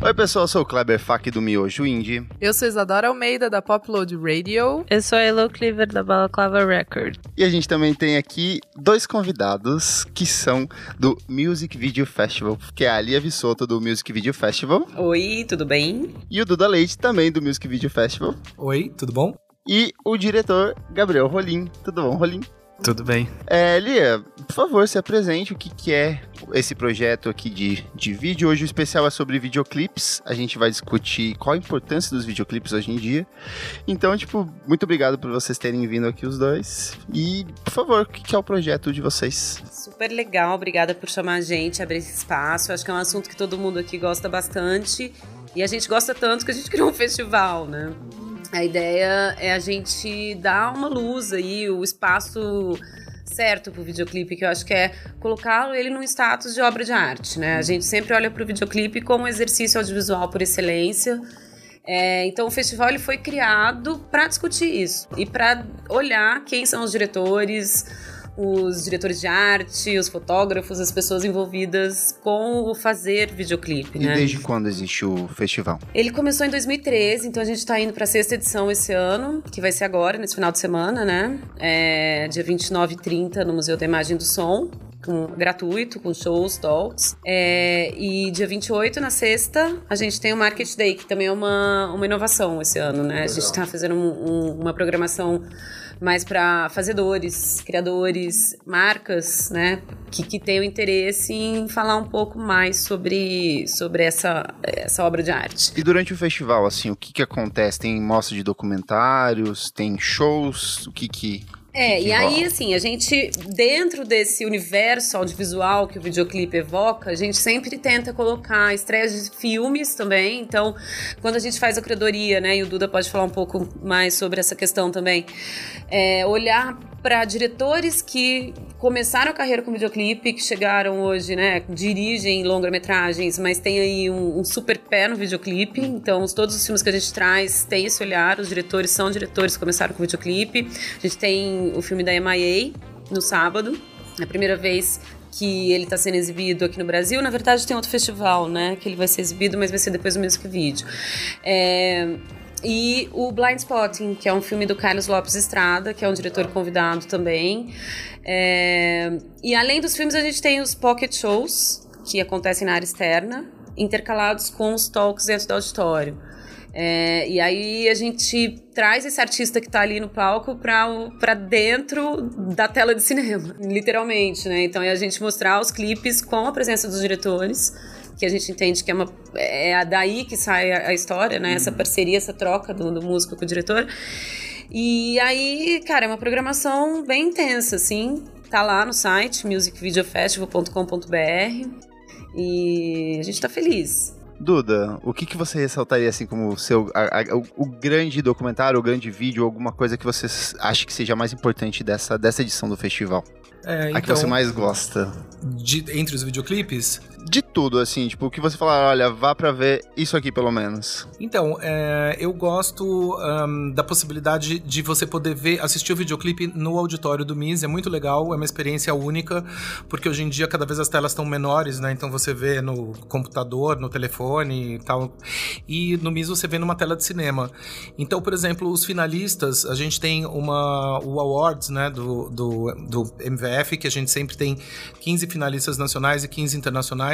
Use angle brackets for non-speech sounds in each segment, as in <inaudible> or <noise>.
Oi, pessoal, eu sou o Kleber Fak do Miojo Indie. Eu sou Isadora Almeida, da Popload Radio. Eu sou a Elo Cleaver, da Balaclava Record. E a gente também tem aqui dois convidados que são do Music Video Festival, que é a Alia Vissoto, do Music Video Festival. Oi, tudo bem? E o Duda Leite, também do Music Video Festival. Oi, tudo bom? E o diretor Gabriel Rolim. Tudo bom, Rolim? Tudo bem. É, Lia, por favor, se apresente o que, que é esse projeto aqui de, de vídeo. Hoje o especial é sobre videoclipes. A gente vai discutir qual a importância dos videoclipes hoje em dia. Então, tipo, muito obrigado por vocês terem vindo aqui os dois. E, por favor, o que, que é o projeto de vocês? Super legal, obrigada por chamar a gente, abrir esse espaço. Acho que é um assunto que todo mundo aqui gosta bastante. E a gente gosta tanto que a gente <laughs> criou um festival, né? A ideia é a gente dar uma luz aí, o espaço certo pro videoclipe, que eu acho que é colocá-lo ele num status de obra de arte, né? A gente sempre olha pro videoclipe como um exercício audiovisual por excelência. É, então o festival ele foi criado para discutir isso e para olhar quem são os diretores, os diretores de arte, os fotógrafos, as pessoas envolvidas com o fazer videoclipe, E né? desde quando existe o festival? Ele começou em 2013, então a gente tá indo pra sexta edição esse ano, que vai ser agora, nesse final de semana, né? É, dia 29 e 30 no Museu da Imagem e do Som. Com, gratuito, com shows, talks. É, e dia 28, na sexta, a gente tem o Market Day, que também é uma, uma inovação esse ano, né? A gente tá fazendo um- um- uma programação mais para fazedores, criadores, marcas, né, que, que tenham interesse em falar um pouco mais sobre, sobre essa, essa obra de arte. E durante o festival, assim, o que que acontece? Tem mostra de documentários, tem shows, o que que... É, e aí, assim, a gente, dentro desse universo audiovisual que o videoclipe evoca, a gente sempre tenta colocar estreias de filmes também. Então, quando a gente faz a curadoria, né, e o Duda pode falar um pouco mais sobre essa questão também, é, olhar para diretores que começaram a carreira com videoclipe, que chegaram hoje, né, dirigem longa-metragens, mas tem aí um, um super pé no videoclipe. Então, os- todos os filmes que a gente traz têm esse olhar, os diretores são diretores que começaram com videoclipe. A gente tem o filme da MIA no sábado, é a primeira vez que ele está sendo exibido aqui no Brasil. Na verdade, tem outro festival, né, que ele vai ser exibido, mas vai ser depois do Music Video. É, e o Blind Spotting, que é um filme do Carlos Lopes Estrada, que é um diretor convidado também. É, e além dos filmes, a gente tem os pocket shows, que acontecem na área externa, intercalados com os talks dentro do auditório. É, e aí a gente traz esse artista que tá ali no palco para dentro da tela de cinema, <laughs> literalmente, né? Então é a gente mostrar os clipes com a presença dos diretores, que a gente entende que é, uma, é daí que sai a, a história, né? Essa parceria, essa troca do, do músico com o diretor. E aí, cara, é uma programação bem intensa, assim. Tá lá no site musicvideofestival.com.br e a gente tá feliz. Duda, o que, que você ressaltaria assim como o seu a- a- o, o grande documentário, o grande vídeo, alguma coisa que você acha que seja mais importante dessa, dessa edição do festival? É, A que você mais gosta? de- entre os videoclipes, De tudo, assim, tipo, o que você falar, olha, vá pra ver isso aqui pelo menos. Então, é, eu gosto ahn, da possibilidade de você poder ver, assistir o videoclipe no auditório do MIS, é muito legal, é uma experiência única, porque hoje em dia cada vez as telas estão menores, né? Então você vê no computador, no telefone e tal. E no MIS você vê numa tela de cinema. Então, por exemplo, os finalistas, a gente tem uma, o Awards, né, do, do, do MVF, que a gente sempre tem 15 finalistas nacionais e 15 internacionais.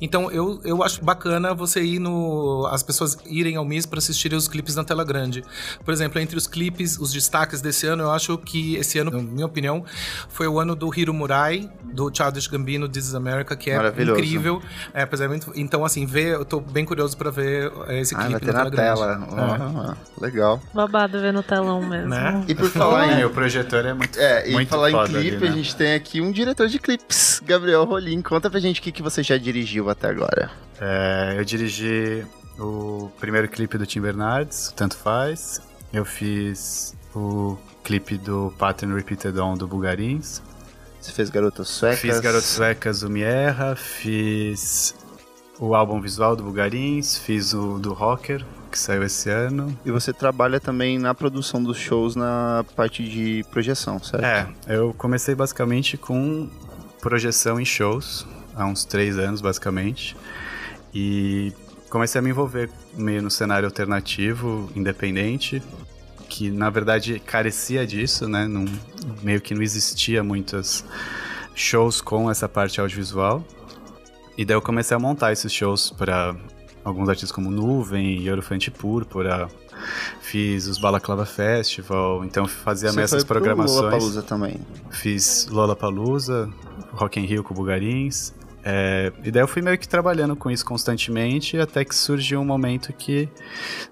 Então, eu, eu acho bacana você ir no. as pessoas irem ao MIS para assistirem os clipes na tela grande. Por exemplo, entre os clipes, os destaques desse ano, eu acho que esse ano, na minha opinião, foi o ano do Hiro Murai, do Childish Gambino, This is America, que é incrível. É, pois é, muito- então, assim, ver, eu tô bem curioso para ver é, esse Ah, vai clipe ter na grande. tela. É. Legal. Babado ver no telão mesmo. Né? E por falar em É, o projetor é muito É, e muito falar em clipe, ali, né? a gente tem aqui um diretor de clipes, Gabriel Rolim. Conta pra gente o que, que você já dirigiu até agora. É, eu dirigi o primeiro clipe do Tim Bernardes, o Tanto Faz. Eu fiz o clipe do Pattern Repeated On do Bulgarins. Você fez Garotas Suecas. Fiz Garotos Suecas, o Mierra. Fiz o álbum visual do Bulgarins. Fiz o do Rocker. que saiu esse ano. E você trabalha também na produção dos shows na parte de projeção, certo? É, eu comecei basicamente com projeção em shows, há uns três anos basicamente. E comecei a me envolver meio no cenário alternativo, independente, que na verdade carecia disso, né? Não, meio que não existia muitos shows com essa parte audiovisual. E daí eu comecei a montar esses shows para alguns artistas como Nuvem, Eurofante Púrpura, fiz os Balaclava Festival, então fazia Você essas foi pro programações. Lollapalooza também. Fiz Lollapalooza, Rock in Rio com o Bugarins. É, e daí eu fui meio que trabalhando com isso constantemente, até que surgiu um momento que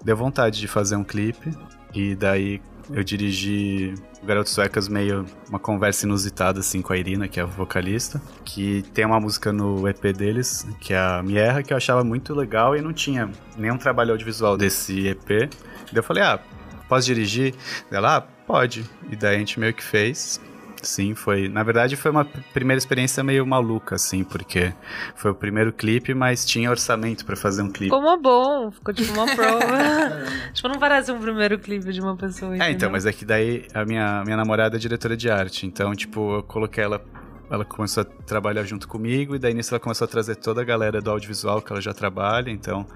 deu vontade de fazer um clipe. E daí eu dirigi o Garoto Suecas meio uma conversa inusitada assim com a Irina, que é a vocalista, que tem uma música no EP deles, que é a Mierra, que eu achava muito legal e não tinha nenhum trabalho audiovisual desse EP. Daí eu falei, ah, posso dirigir? Ela, ah, pode. E daí a gente meio que fez. Sim, foi. Na verdade, foi uma primeira experiência meio maluca, assim, porque foi o primeiro clipe, mas tinha orçamento pra fazer um clipe. Mó bom, ficou tipo uma prova. <laughs> tipo, não parece um primeiro clipe de uma pessoa. É, então, mas é que daí a minha, minha namorada é diretora de arte, então, tipo, eu coloquei ela. Ela começou a trabalhar junto comigo, e daí nisso ela começou a trazer toda a galera do audiovisual que ela já trabalha. Então,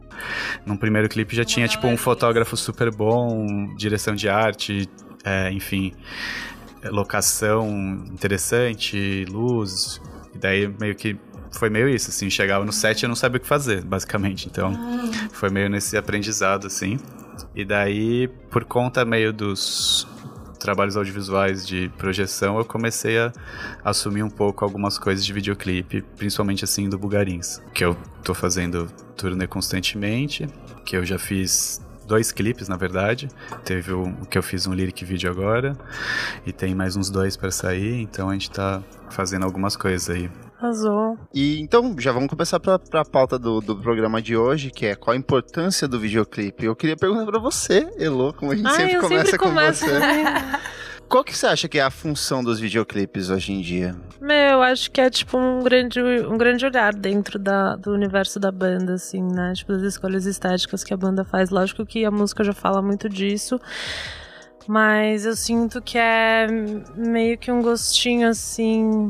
num primeiro clipe já tinha, tipo, um fotógrafo super bom, direção de arte, é, enfim, locação interessante, luz. E daí meio que foi meio isso, assim, chegava no set e eu não sabia o que fazer, basicamente. Então, foi meio nesse aprendizado, assim. E daí, por conta meio dos trabalhos audiovisuais de projeção, eu comecei a assumir um pouco algumas coisas de videoclipe, principalmente assim do Bugarins, que eu tô fazendo turnê constantemente, que eu já fiz dois clipes, na verdade. Teve o o que eu fiz um lyric video agora e tem mais uns dois para sair, então a gente tá fazendo algumas coisas aí. Arrasou. E então, já vamos começar pra, pra pauta do, do programa de hoje, que é qual a importância do videoclipe. Eu queria perguntar pra você, Elo, como a gente Ai, sempre começa sempre com começo. você. <laughs> Qual que você acha que é a função dos videoclipes hoje em dia? Meu, eu acho que é tipo um grande, um grande olhar dentro da, do universo da banda, assim, né? Tipo, das escolhas estéticas que a banda faz. Lógico que a música já fala muito disso. Mas eu sinto que é meio que um gostinho, assim,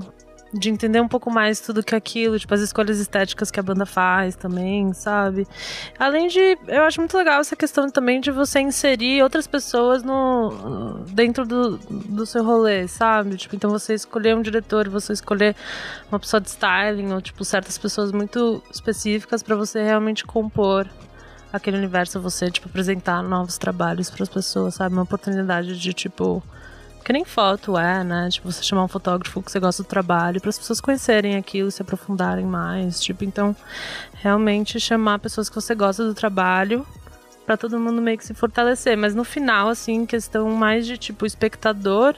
de entender um pouco mais tudo que aquilo, tipo, as escolhas estéticas que a banda faz também, sabe? Além de, eu acho muito legal essa questão também de você inserir outras pessoas no dentro do, do seu rolê, sabe? Tipo, então você escolher um diretor, você escolher uma pessoa de styling, ou tipo, certas pessoas muito específicas pra você realmente compor aquele universo, você, tipo, apresentar novos trabalhos pras pessoas, sabe? Uma oportunidade de, tipo, que nem foto é, né? Tipo, você chamar um fotógrafo que você gosta do trabalho, para as pessoas conhecerem aquilo, se aprofundarem mais. Tipo, então, realmente chamar pessoas que você gosta do trabalho para todo mundo meio que se fortalecer. Mas no final, assim, questão mais de tipo espectador,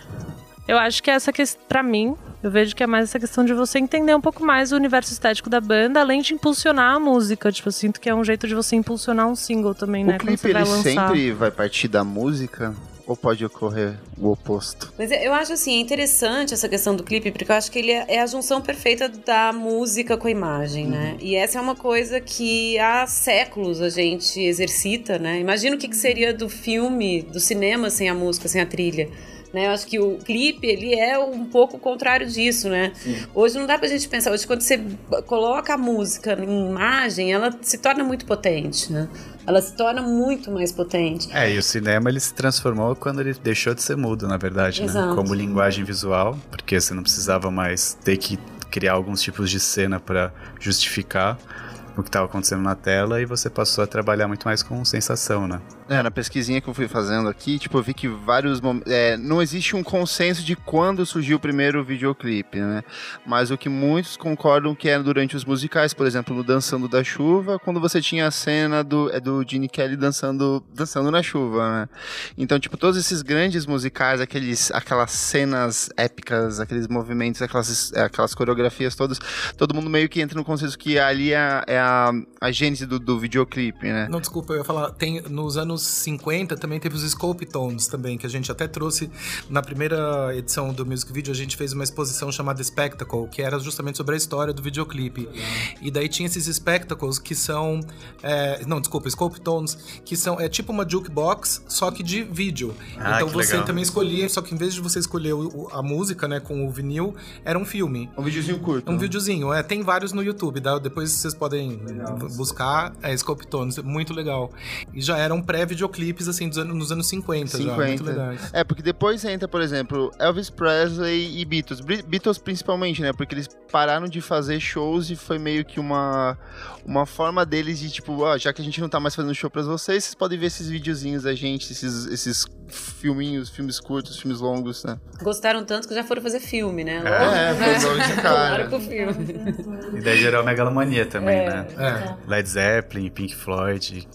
eu acho que é essa questão, pra mim, eu vejo que é mais essa questão de você entender um pouco mais o universo estético da banda, além de impulsionar a música. Tipo, eu sinto que é um jeito de você impulsionar um single também, né? o clipe, vai ele lançar. sempre vai partir da música? Ou pode ocorrer o oposto? Mas eu acho assim, é interessante essa questão do clipe, porque eu acho que ele é é a junção perfeita da música com a imagem, né? E essa é uma coisa que há séculos a gente exercita, né? Imagina o que, que seria do filme, do cinema sem a música, sem a trilha. Né? Eu acho que o clipe, ele é um pouco o contrário disso, né? Hoje não dá pra gente pensar, hoje quando você coloca a música em imagem, ela se torna muito potente, né? Ela se torna muito mais potente. É, e o cinema ele se transformou quando ele deixou de ser mudo, na verdade, né? Exato. Como linguagem visual, porque você não precisava mais ter que criar alguns tipos de cena para justificar o que estava acontecendo na tela e você passou a trabalhar muito mais com sensação, né? É, na pesquisinha que eu fui fazendo aqui, tipo, eu vi que vários é, não existe um consenso de quando surgiu o primeiro videoclipe, né? Mas o que muitos concordam que é durante os musicais, por exemplo, no Dançando da Chuva, quando você tinha a cena do, é do Gene Kelly dançando, dançando na chuva, né? Então, tipo, todos esses grandes musicais, aqueles, aquelas cenas épicas, aqueles movimentos, aquelas, aquelas coreografias todas, todo mundo meio que entra no consenso que ali é, é a, a gênese do, do videoclipe, né? Não, desculpa, eu ia falar, tem, nos anos 50 também teve os Scope Tones também, que a gente até trouxe na primeira edição do Music Video, a gente fez uma exposição chamada Spectacle, que era justamente sobre a história do videoclipe. E daí tinha esses Spectacles que são, é, não, desculpa, Scope Tones, que são, é tipo uma jukebox, só que de vídeo. Ah, então que você legal. também escolhia, só que em vez de você escolher o- o- a música, né, com o vinil, era um filme. Um videozinho curto. Um videozinho, é, tem vários no YouTube, dá, depois vocês podem buscar, é muito legal. E já eram pré-videoclipes, assim, dos anos, nos anos 50, já, muito legais. É, porque depois entra, por exemplo, Elvis Presley e Beatles. Beatles principalmente, né? Porque eles pararam de fazer shows e foi meio que uma, uma forma deles de, tipo, ó, já que a gente não tá mais fazendo show pra vocês, vocês podem ver esses videozinhos da gente, esses, esses filminhos, filmes curtos, filmes longos, né? Gostaram tanto que já foram fazer filme, né? É, foi logo de cara. Claro pro filme. E daí gerou a megalomania também, É. né? É. Led Zeppelin, Pink Floyd,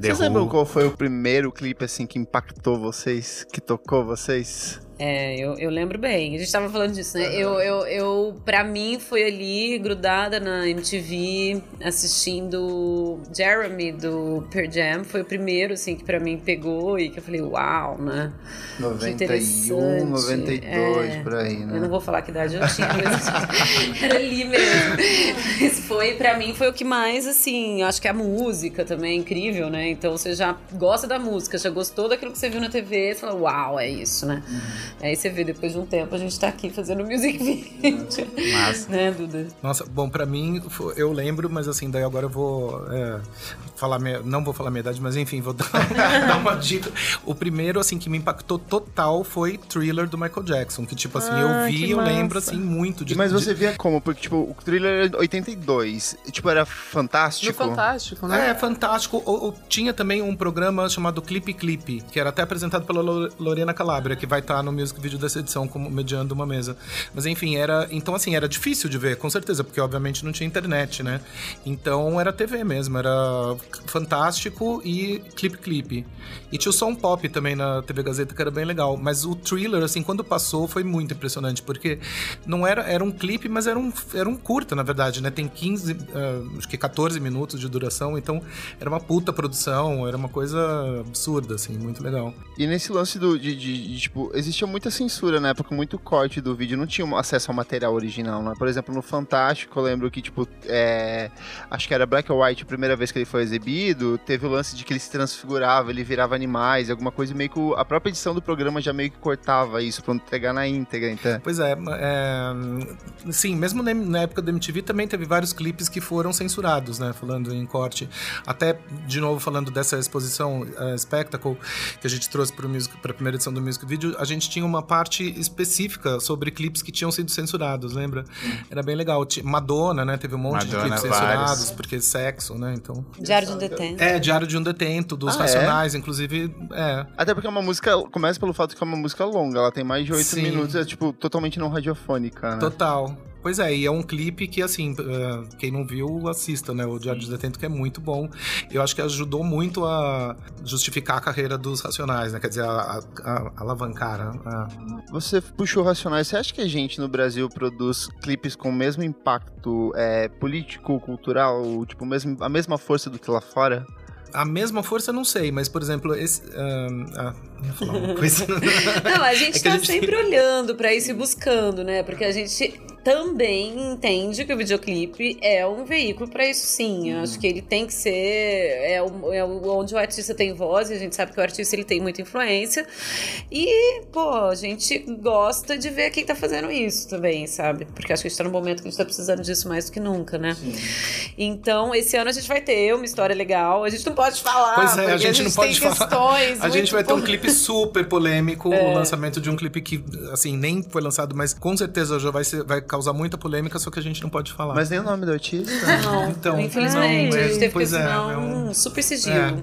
The Vocês lembram Who. qual foi o primeiro clipe, assim, que impactou vocês, que tocou vocês? É, eu, eu lembro bem. A gente tava falando disso, né? Eu, eu, eu, pra mim, foi ali, grudada na MTV, assistindo Jeremy do Pearl Jam. Foi o primeiro, assim, que pra mim pegou e que eu falei, uau, né? 91, interessante. 92, É. por aí, né? Eu não vou falar que idade eu tinha, mas <laughs> era ali mesmo. Mas foi, pra mim, foi o que mais, assim, acho que a música também é incrível, né? Então você já gosta da música, já gostou daquilo que você viu na TV, você fala, uau, é isso, né? Aí você vê, depois de um tempo, a gente tá aqui fazendo music <laughs> video. Massa. né, Duda? Nossa, bom, pra mim, eu lembro, mas assim, daí agora eu vou é, falar, minha, não vou falar minha idade, mas enfim, vou <laughs> dar, dar uma dica. O primeiro, assim, que me impactou total foi Thriller do Michael Jackson, que tipo assim, Ah, eu vi, eu lembro, assim, muito de... Mas de- você via como? Porque, tipo, o thriller é 82. Tipo, era No fantástico. Fantástico, né? É, fantástico. Ou, ou tinha também um programa chamado Clipe Clipe, que era até apresentado pela Lo- Lorena Calabria, que vai estar no music video dessa edição como mediando uma mesa. Mas enfim, era. Então, assim, era difícil de ver, com certeza, porque obviamente não tinha internet, né? Então era TV mesmo, era fantástico e Clipe Clipe. E tinha o som pop também na TV Gazeta, que era bem legal. Mas o thriller, assim, quando passou, foi muito impressionante, porque não era. Era um clipe, mas era um, era um curta, na verdade, né? Tem 15, ah, acho que 14 minutos de duração, então era uma puta produção, era uma coisa absurda, assim, muito legal. E nesse lance do, de, de- de, tipo, existia muita censura na época, muito corte do vídeo, não tinha acesso ao material original, né? Por exemplo, no Fantástico, eu lembro que, tipo, é, acho que era Black or White a primeira vez que ele foi exibido, teve o lance de que ele se transfigurava, ele virava animais, alguma coisa, meio que a própria edição do programa já meio que cortava isso pra não entregar na íntegra, então. Pois é, é, sim, mesmo na, época da MTV também teve vários clipes que foram censurados, né? Falando em corte. Até, de novo, falando dessa exposição eh, Spectacle, que a gente trouxe para a primeira edição do Music Video, a gente tinha uma parte específica sobre clipes que tinham sido censurados, lembra? Era bem legal. Madonna, né? Teve um monte de Madonna, clipes censurados, vários. porque sexo, né? Então. Diário de um detento. É, Diário de um Detento, dos Ah, é? Racionais, inclusive. É. Até porque é uma música, começa pelo fato que é uma música longa, ela tem mais de oito minutos, é, tipo, totalmente não radiofônica, né? Total. Pois é, e é um clipe que, assim, eh, quem não viu, assista, né? O Diário de Detento, que é muito bom. Eu acho que ajudou muito a justificar a carreira dos Racionais, né? Quer dizer, a, a- a- alavancar. a- Você puxou Racionais, você acha que a gente no Brasil produz clipes com o mesmo impacto é, político, cultural, tipo, mesmo, a mesma força do que lá fora? A mesma força, eu não sei, mas, por exemplo, esse. ah, ia falar uma coisa. <laughs> Não, a gente <laughs> É que a tá gente- sempre olhando pra isso e buscando, né? Porque a gente também entende que o videoclipe é um veículo pra isso sim. Eu acho que ele tem que ser é, o- é onde o artista tem voz, e a gente sabe que o artista ele tem muita influência. E, pô, a gente gosta de ver quem tá fazendo isso também, sabe? Porque acho que a gente tá num momento que a gente tá precisando disso mais do que nunca, né? Então, esse ano a gente vai ter uma história legal. A gente não pode falar, Pois é, a porque gente não pode tem falar. questões A gente vai ter um clipe <laughs> super polêmico, É. o lançamento de um clipe que, assim, nem foi lançado, mas com certeza já vai, ser, vai causar muita polêmica, só que a gente não pode falar. Mas nem o nome do artista? <laughs> Não, Então, infelizmente. não, a gente teve que pois é, assinar é um super sigilo. É.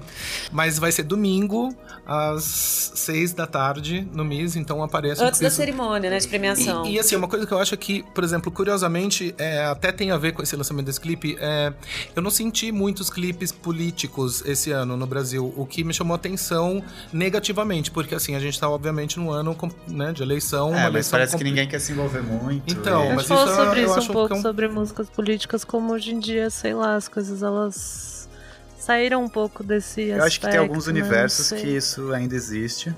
Mas vai ser domingo, às seis da tarde, no MIS, então apareça. Antes da cerimônia, né, de premiação. E, e, assim, uma coisa que eu acho que, por exemplo, curiosamente, é, até tem a ver com esse lançamento desse clipe, é, eu não senti muitos clipes políticos esse ano no Brasil, o que me chamou a atenção negativamente, porque assim, a gente tá obviamente num ano né, de eleição, uma É, mas eleição parece que ninguém quer se envolver muito. Então, e- mas falou isso sobre eu isso um pouco, é um- sobre músicas políticas, como hoje em dia, sei lá, as coisas elas saíram um pouco desse Eu acho que tem alguns né? universos que isso ainda existe.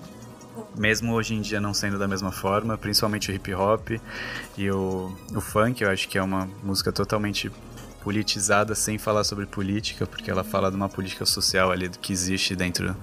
Mesmo hoje em dia não sendo da mesma forma, principalmente o hip hop e o, o funk, eu acho que é uma música totalmente politizada sem falar sobre política, porque ela fala de uma política social ali que existe dentro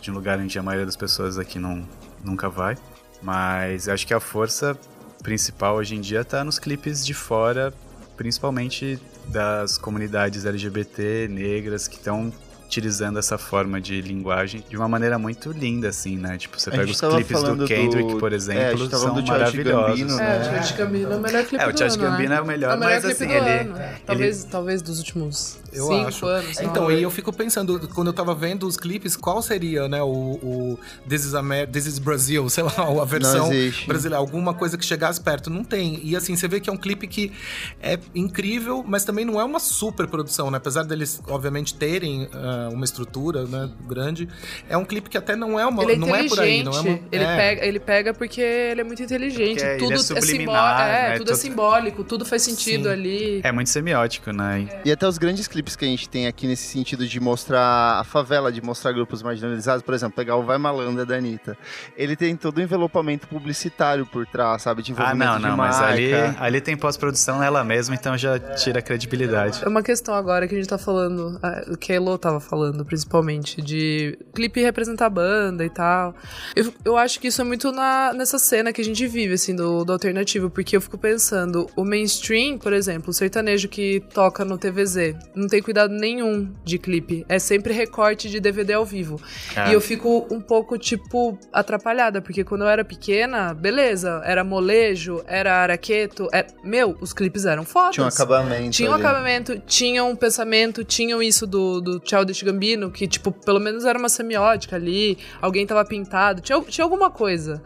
de um lugar onde a maioria das pessoas aqui não, nunca vai. Mas eu acho que a força principal hoje em dia tá nos clipes de fora, principalmente das comunidades LGBT, negras, que estão utilizando essa forma de linguagem de uma maneira muito linda, assim, né? Tipo, você pega os clipes do Kendrick, do- por é, a exemplo, gente tava são do maravilhosos. Gambino, É, né? o Childish Gambino é o melhor clipe É, o do ano, Gambino né? é o melhor, É o melhor mas, clipe assim, do ele- ano. Talvez, talvez dos últimos Eu cinco acho. anos. sei Então, e eu fico pensando, quando eu tava vendo os clipes, qual seria, né, o, o This, is Amer This is Brazil, <laughs> sei lá, a versão brasileira, alguma coisa que chegasse perto. Não tem. E assim, você vê que é um clipe que é incrível, mas também não é uma super produção, né? Apesar deles, obviamente, terem ah, uma estrutura né, grande, é um clipe que até não é uma. Ele é não é por aí, não é uma. ele, é. pega, ele pega porque ele é muito inteligente. Porque ele tudo é é, simbó subliminar, é, né? tudo é Tudo- simbólico, tudo faz sentido Sim. ali. É muito semiótico, né? E até os grandes clipes que a gente tem aqui nesse sentido de mostrar a favela, de mostrar grupos marginalizados, por exemplo, pegar o Vai Malandra da Anitta. Ele tem todo um envelopamento publicitário por trás, sabe? De Ah, envolvimento não, de não, mas marca. ali, ali tem pós-produção nela mesma, então já tira a credibilidade. É uma questão agora que a gente tá falando, ah, o que a Elo tava falando, principalmente, de clipe representar a banda e tal. Eu, eu acho que isso é muito na, nessa cena que a gente vive, assim, do, do alternativo, porque eu fico pensando, o mainstream, por exemplo, o sertanejo que toca no TVZ, não tem cuidado nenhum de clipe. É sempre recorte de DVD ao vivo. É. E eu fico um pouco, tipo, atrapalhada, porque quando eu era pequena, beleza, era molejo, era araqueto, é... meu, os clipes eram fodas. Tinha um acabamento. Tinha um ali. acabamento, tinha um pensamento, tinham isso do, do Childish Gambino, que, tipo, pelo menos era uma semiótica ali, alguém tava pintado, tinha, tinha alguma coisa.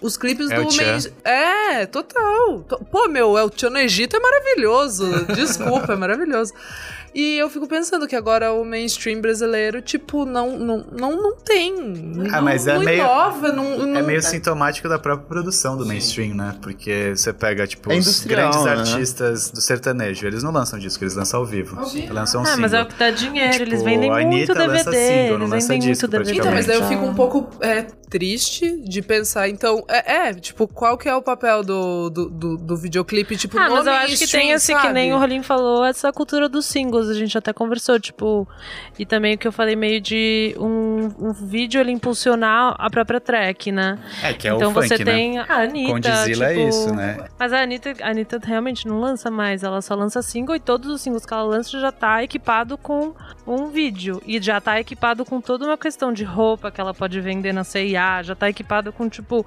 Os clipes É o do main... É, total. To- Pô, meu, El Tchan no Egito é maravilhoso. <laughs> Desculpa, é maravilhoso. E eu fico pensando que agora o mainstream brasileiro, tipo, não, não, não, não tem. Ah, não, mas é não meio- inova, não, não... É meio sintomático da própria produção do mainstream, né? Porque você pega, tipo, É os grandes né? artistas do sertanejo, eles não lançam disco, eles lançam ao vivo. Lançam um Ah, single. mas é o que dá dinheiro, Tipo, eles vendem a muito Anitta DVD, lança single, não eles lança vendem disco, muito DVD. Então, mas daí eu fico um pouco é, triste de pensar. Então, é, é, tipo, qual que é o papel do, do, do, do videoclipe, tipo, Ah, no mas eu acho que mainstream, tem, assim, que sabe? nem o Rolim falou, essa cultura dos singles, a gente até conversou, tipo, e também o que eu falei meio de um, um vídeo ele impulsionar a própria track, né? É, que é então o funk, você né? tem a Anitta, Condzilla tipo... é isso, né? Mas a Anitta, a Anitta realmente não lança mais, ela só lança single e todos os singles que ela lança já tá equipado com um vídeo. E já tá equipado com toda uma questão de roupa que ela pode vender na CIA, já tá equipado com, tipo,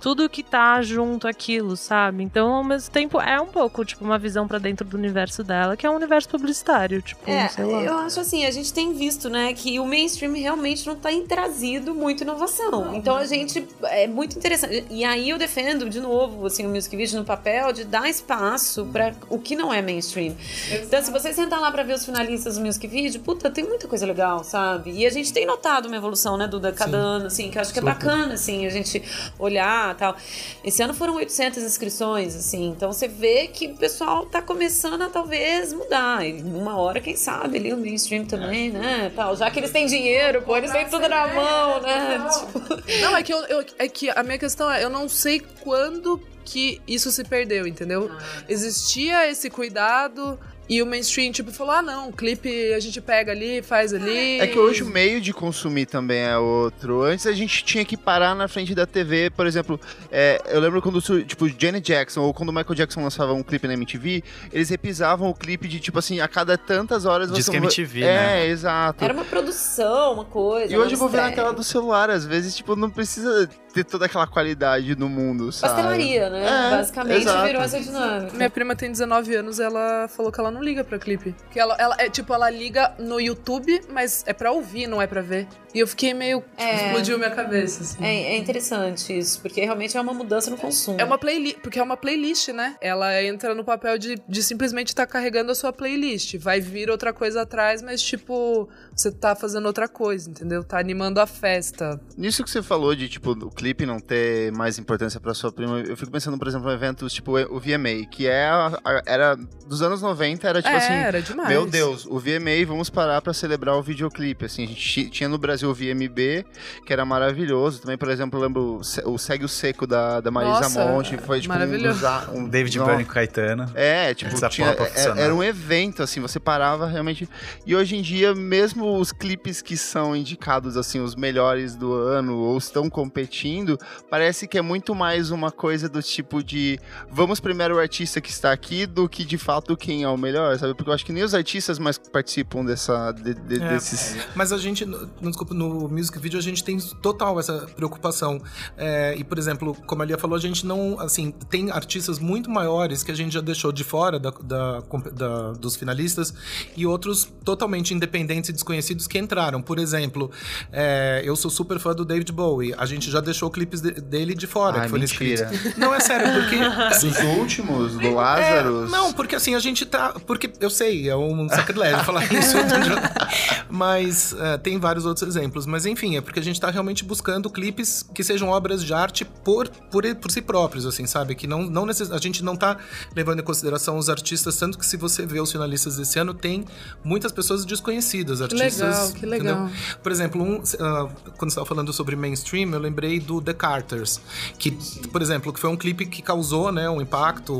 tudo que tá junto àquilo, sabe? Então, ao mesmo tempo, é um pouco, tipo, uma visão pra dentro do universo dela, que é um universo publicitário, tipo, É, sei lá. eu acho assim, a gente tem visto, né, que o mainstream realmente não tem trazido muita inovação. Então a gente é muito interessante. E aí eu defendo de novo, assim, o music video no papel de dar espaço para o que não é mainstream. Então se você sentar lá para ver os finalistas do music video, puta, tem muita coisa legal, sabe? E a gente tem notado uma evolução, né, Duda, cada Sim. ano, assim, que eu acho que é. Bacana, assim, a gente olhar tal. Esse ano foram 800 inscrições, assim, então você vê que o pessoal tá começando a talvez mudar. E uma hora, quem sabe, ali o mainstream também, né? Tal. Já que eles têm dinheiro, pô, eles têm tudo na mão, né? Tipo, Não, é que, eu, eu- é que a minha questão é, eu não sei quando que isso se perdeu, entendeu? Existia esse cuidado e o mainstream, tipo, falou, ah, não, o clipe a gente pega ali, faz ali. É que hoje o meio de consumir também é outro. Antes a gente tinha que parar na frente da TV, por exemplo, é, eu lembro quando, tipo, Janet Jackson ou quando o Michael Jackson lançava um clipe na MTV, eles repisavam o clipe de, tipo assim, a cada tantas horas você... Disque MTV, é, né? exato. era uma produção, uma coisa. E hoje eu vou ver na tela do celular, às vezes, tipo, não precisa ter toda aquela qualidade no mundo, sabe? Pastelaria, né? É, Basicamente exato. virou essa dinâmica. Minha prima tem 19 anos, ela falou que ela não liga pra clipe. Que ela, ela é tipo, ela liga no YouTube, mas é pra ouvir, não é pra ver. E eu fiquei meio. É. Explodiu minha cabeça, assim. É, é interessante isso, porque realmente é uma mudança no consumo. É uma playlist, porque é uma playlist, né? Ela entra no papel de, de simplesmente estar carregando a sua playlist. Vai vir outra coisa atrás, mas tipo, você tá fazendo outra coisa, entendeu? Tá animando a festa. Nisso que você falou de, tipo, o clipe não ter mais importância pra sua prima, eu fico pensando, por exemplo, em eventos tipo o VMA, que é a- a- era dos anos 90, era tipo é, assim, era demais. Meu Deus, o VMA, vamos parar pra celebrar o videoclipe. Assim, a gente ti- tinha no Brasil o VMB, que era maravilhoso. Também, por exemplo, eu lembro o Se- o Segue o Seco da, da Marisa Nossa, Monte. Foi tipo maravilhoso. um, um David não, Byrne com Caetano. É, tipo, Essa tinha, pop era, um evento, assim, você parava realmente. E hoje em dia, mesmo os clipes que são indicados, assim, os melhores do ano, ou estão competindo, parece que é muito mais uma coisa do tipo de vamos primeiro o artista que está aqui do que de fato quem é o melhor, sabe? Porque eu acho que nem os artistas mais participam dessa, de- de- É. desses. Mas a gente, no- desculpa, no music video, a gente tem total essa preocupação. É, e, por exemplo, como a Lia falou, a gente não, assim, tem artistas muito maiores que a gente já deixou de fora da, da- da- dos finalistas e outros totalmente independentes e desconhecidos que entraram. Por exemplo, é, eu sou super fã do David Bowie. A gente já deixou clipes de- dele de fora, Ai, que foram mentira. inscritos. Não, é sério, porque... <laughs> Dos últimos, do Lázaro. É, não, porque assim, a gente tá. Porque eu sei, é um sacrilégio falar <laughs> isso. <laughs> mas é, tem vários outros exemplos. Mas enfim, é porque a gente tá realmente buscando clipes que sejam obras de arte por, por, por si próprios, assim, sabe? Que não, não necess... a gente não tá levando em consideração os artistas, tanto que se você vê os finalistas desse ano, tem muitas pessoas desconhecidas, Que artistas. legal, que legal. entendeu? Por exemplo, um, ah, quando você estava falando sobre mainstream, eu lembrei do The Carters, que, por exemplo, que foi um clipe que causou, né, um impacto,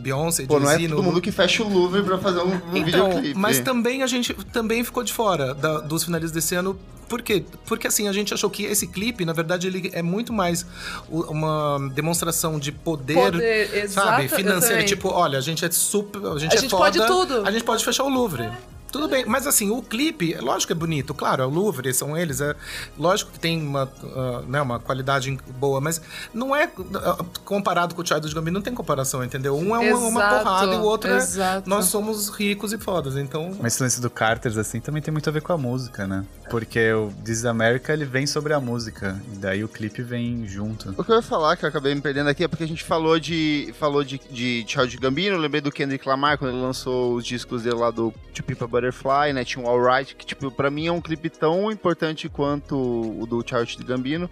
Beyoncé, Pô, não é todo no- mundo que fecha o Louvre pra fazer um, um Então, videoclipe. mas também a gente também ficou de fora da- dos finalistas desse ano. Por quê? Porque assim, a gente achou que esse clipe, na verdade, ele é muito mais uma demonstração de poder, Poder, exato, sabe? eu Financeiro. Tipo, olha, a gente é super. A gente A é gente foda, pode tudo. A gente pode fechar o Louvre. Tudo bem, mas assim, o clipe, é lógico que é bonito, claro, é o Louvre, são eles, é lógico que tem uma, ah, né, uma qualidade boa, mas não é ah, comparado com o Childish Gambino, não tem comparação, entendeu? Um é uma, uma Exato, porrada e o outro é exato. nós somos ricos e fodas, então Mas esse lance do Carters, assim, também tem muito a ver com a música, né? Porque o This is America, ele vem sobre a música. E daí o clipe vem junto. O que eu ia falar, que eu acabei me perdendo aqui, é porque a gente falou de falou de, de Childish Gambino, lembrei do Kendrick Lamar, quando ele lançou os discos dele lá do To Pimp a Butterfly, né, tinha um Alright, que, tipo, pra mim é um clipe tão importante quanto o do Childish Gambino,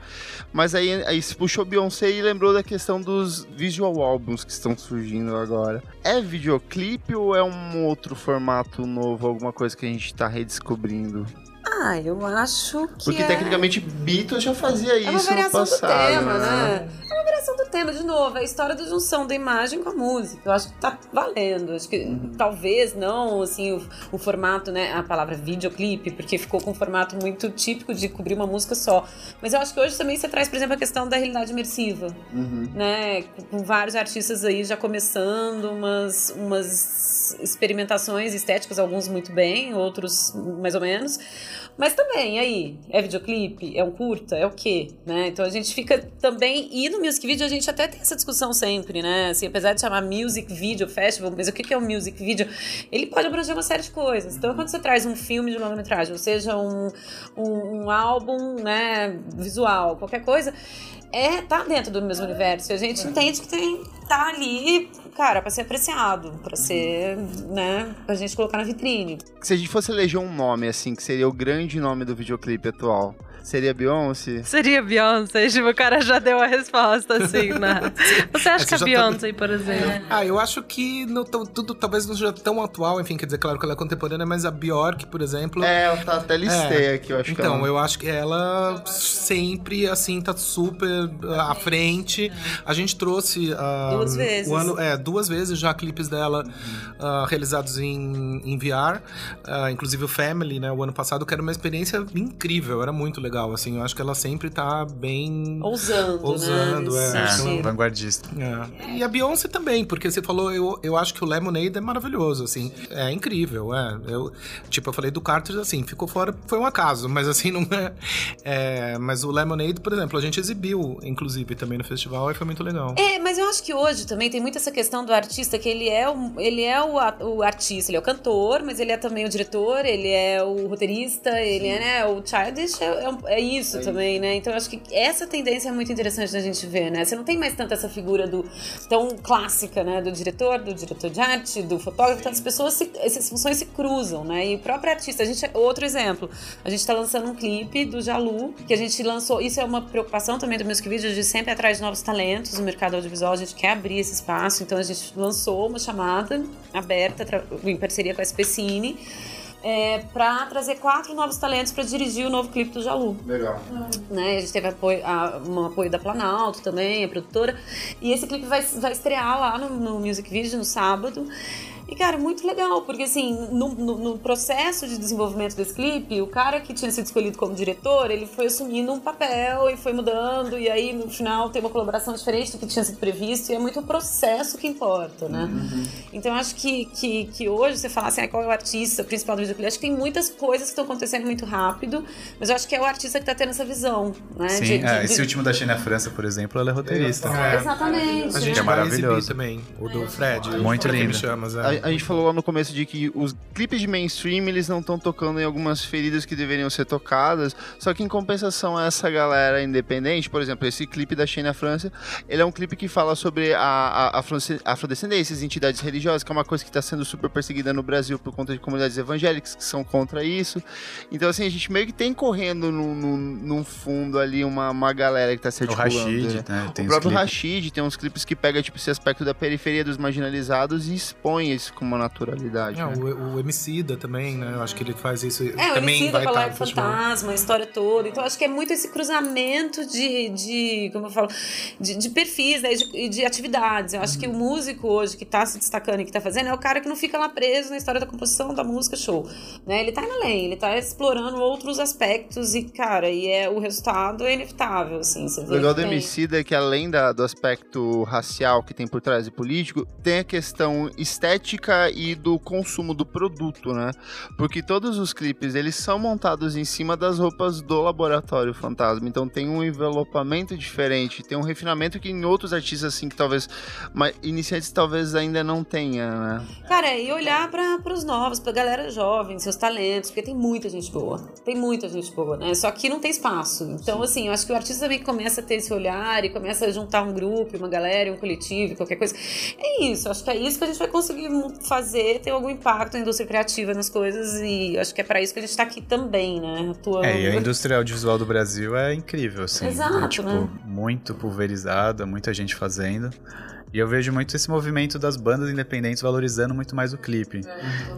mas aí, aí se puxou Beyoncé e lembrou da questão dos visual albums que estão surgindo agora. É videoclipe ou é um outro formato novo, alguma coisa que a gente tá redescobrindo? Ah, eu acho que. Porque é... tecnicamente Beatles já fazia É uma isso no variação passado, do tema, né? É variação do tema, de novo, é a história da junção da imagem com a música. Eu acho que tá valendo. Acho que talvez não, assim, o, o formato, né? A palavra videoclipe, porque ficou com um formato muito típico de cobrir uma música só. Mas eu acho que hoje também você traz, por exemplo, a questão da realidade imersiva, Uhum. né? Com vários artistas aí já começando umas, umas experimentações estéticas, alguns muito bem, outros mais ou menos. Mas também, aí, é videoclipe? É um curta? É o quê? Né? Então a gente fica também. E no Music Video a gente até tem essa discussão sempre, né? Assim, apesar de chamar Music Video Festival, mas o que que é o Music Video? Ele pode abranger uma série de coisas. Então quando você traz um filme de longa-metragem, ou seja, um, um, um álbum né, visual, qualquer coisa, é, tá dentro do mesmo universo. E a gente entende que tem, tá ali, cara, pra ser apreciado, pra ser, né, pra gente colocar na vitrine. Se a gente fosse eleger um nome, assim, que seria o grande nome do videoclipe atual, seria Beyoncé? Seria Beyoncé, tipo, o cara já deu a resposta, assim, <laughs> né? Você acha Essa que a já tá- Beyoncé, por exemplo? Ah, eu acho que não tão- tudo talvez não seja tão atual, enfim, quer dizer, claro que ela é contemporânea, mas a Bjork, por exemplo. É, eu tá- até listei É. aqui, eu acho que Então, ela... eu acho que ela sempre, assim, tá super ah, à frente. A gente trouxe... ah, Duas vezes. O ano, é, duas vezes já clipes dela ah, realizados em, em VR. ah, inclusive o Family, né, o ano passado, que era uma experiência incrível, era muito legal. Legal, assim. Eu acho que ela sempre tá bem. Ousando, Ousando, né? é. É, vanguardista. É. E a Beyoncé também, porque você falou, eu, eu acho que o Lemonade é maravilhoso, assim. É incrível, é. Eu, tipo, eu falei do Carter, assim, ficou fora, foi um acaso, mas assim, <laughs> não é, é. Mas o Lemonade, por exemplo, a gente exibiu, inclusive, também no festival e foi muito legal. É, mas eu acho que hoje também tem muito essa questão do artista, que ele é o, ele é o, o artista, ele é o cantor, mas ele é também o diretor, ele é o roteirista, ele é, né, o Childish é, é, um- é isso também, né? Então eu acho que essa tendência é muito interessante da gente ver, né? Você não tem mais tanto essa figura do tão clássica, né, do diretor, do diretor de arte, do fotógrafo, então as pessoas, se, essas funções se cruzam, né? E o próprio artista, a gente, outro exemplo, a gente tá lançando um clipe do Jalu, que a gente lançou, isso é uma preocupação também do Music Video, de sempre atrás de novos talentos no mercado audiovisual, a gente quer abrir esse espaço, então a gente lançou uma chamada aberta em parceria com a SPCine, é, para trazer quatro novos talentos para dirigir o novo clipe do Jalu Legal. né? A gente teve apoio, a- um apoio da Planalto também, a produtora. E esse clipe vai, vai estrear lá no, no Music Video no sábado. E, cara, muito legal, porque assim, no, no- no processo de desenvolvimento desse clipe, o cara que tinha sido escolhido como diretor, ele foi assumindo um papel e foi mudando, e aí no final tem uma colaboração diferente do que tinha sido previsto, e é muito o processo que importa, né? Então eu acho que, que, que hoje você fala assim, ah, qual é o artista principal do videoclipe? Acho que tem muitas coisas que estão acontecendo muito rápido, mas eu acho que é o artista que tá tendo essa visão, né? Sim, De- de- é, de- esse último da China França, por exemplo, ela é roteirista. É. Exatamente. A gente é maravilhoso. também, o do Fred. Muito lindo. chamas, é. A, a gente falou lá no começo de que os clipes de mainstream eles não estão tocando em algumas feridas que deveriam ser tocadas, só que em compensação a essa galera independente, por exemplo, esse clipe da Sheina França, ele é um clipe que fala sobre a, a, afro- afrodescendência, as entidades religiosas, que é uma coisa que está sendo super perseguida no Brasil por conta de comunidades evangélicas que são contra isso. Então, assim, a gente meio que tem correndo num, num, num fundo ali uma, uma galera que está se O articulando. Rashid, né? né? O próprio clipes. Rashid tem uns clipes que pega tipo esse aspecto da periferia dos marginalizados e expõe isso com uma naturalidade. É, né? o, o Emicida também, né? Eu acho que ele faz isso. É, o também Emicida vai a estar. Fantasma, a história toda. Então, acho que é muito esse cruzamento de, de como eu falo, de, de perfis né, e de, de atividades. Eu acho que o músico hoje que tá se destacando e que tá fazendo é o cara que não fica lá preso na história da composição, da música, show. Né? Ele tá indo além, ele tá explorando outros aspectos e, cara, e é, o resultado é inevitável, assim. Você O legal que do Emicida é que além da- do aspecto racial que tem por trás e político, tem a questão estética e do consumo do produto, né? Porque todos os clipes, eles são montados em cima das roupas do Laboratório Fantasma, então tem um envelopamento diferente, tem um refinamento que em outros artistas, assim, que talvez, iniciantes talvez ainda não tenha, né? Cara, e olhar para os novos, pra galera jovem, seus talentos, porque tem muita gente boa. Tem muita gente boa, né? Só que não tem espaço. Então, assim, eu acho que o artista também começa a ter esse olhar e começa a juntar um grupo, uma galera, um coletivo, qualquer coisa. É isso, acho que é isso que a gente vai conseguir fazer, ter algum impacto na indústria criativa nas coisas e acho que é para isso que a gente tá aqui também, né? Atuando. É, e a indústria audiovisual do Brasil é incrível, assim. Exato, é, tipo, né? muito pulverizada, muita gente fazendo. E eu vejo muito esse movimento das bandas independentes valorizando muito mais o clipe.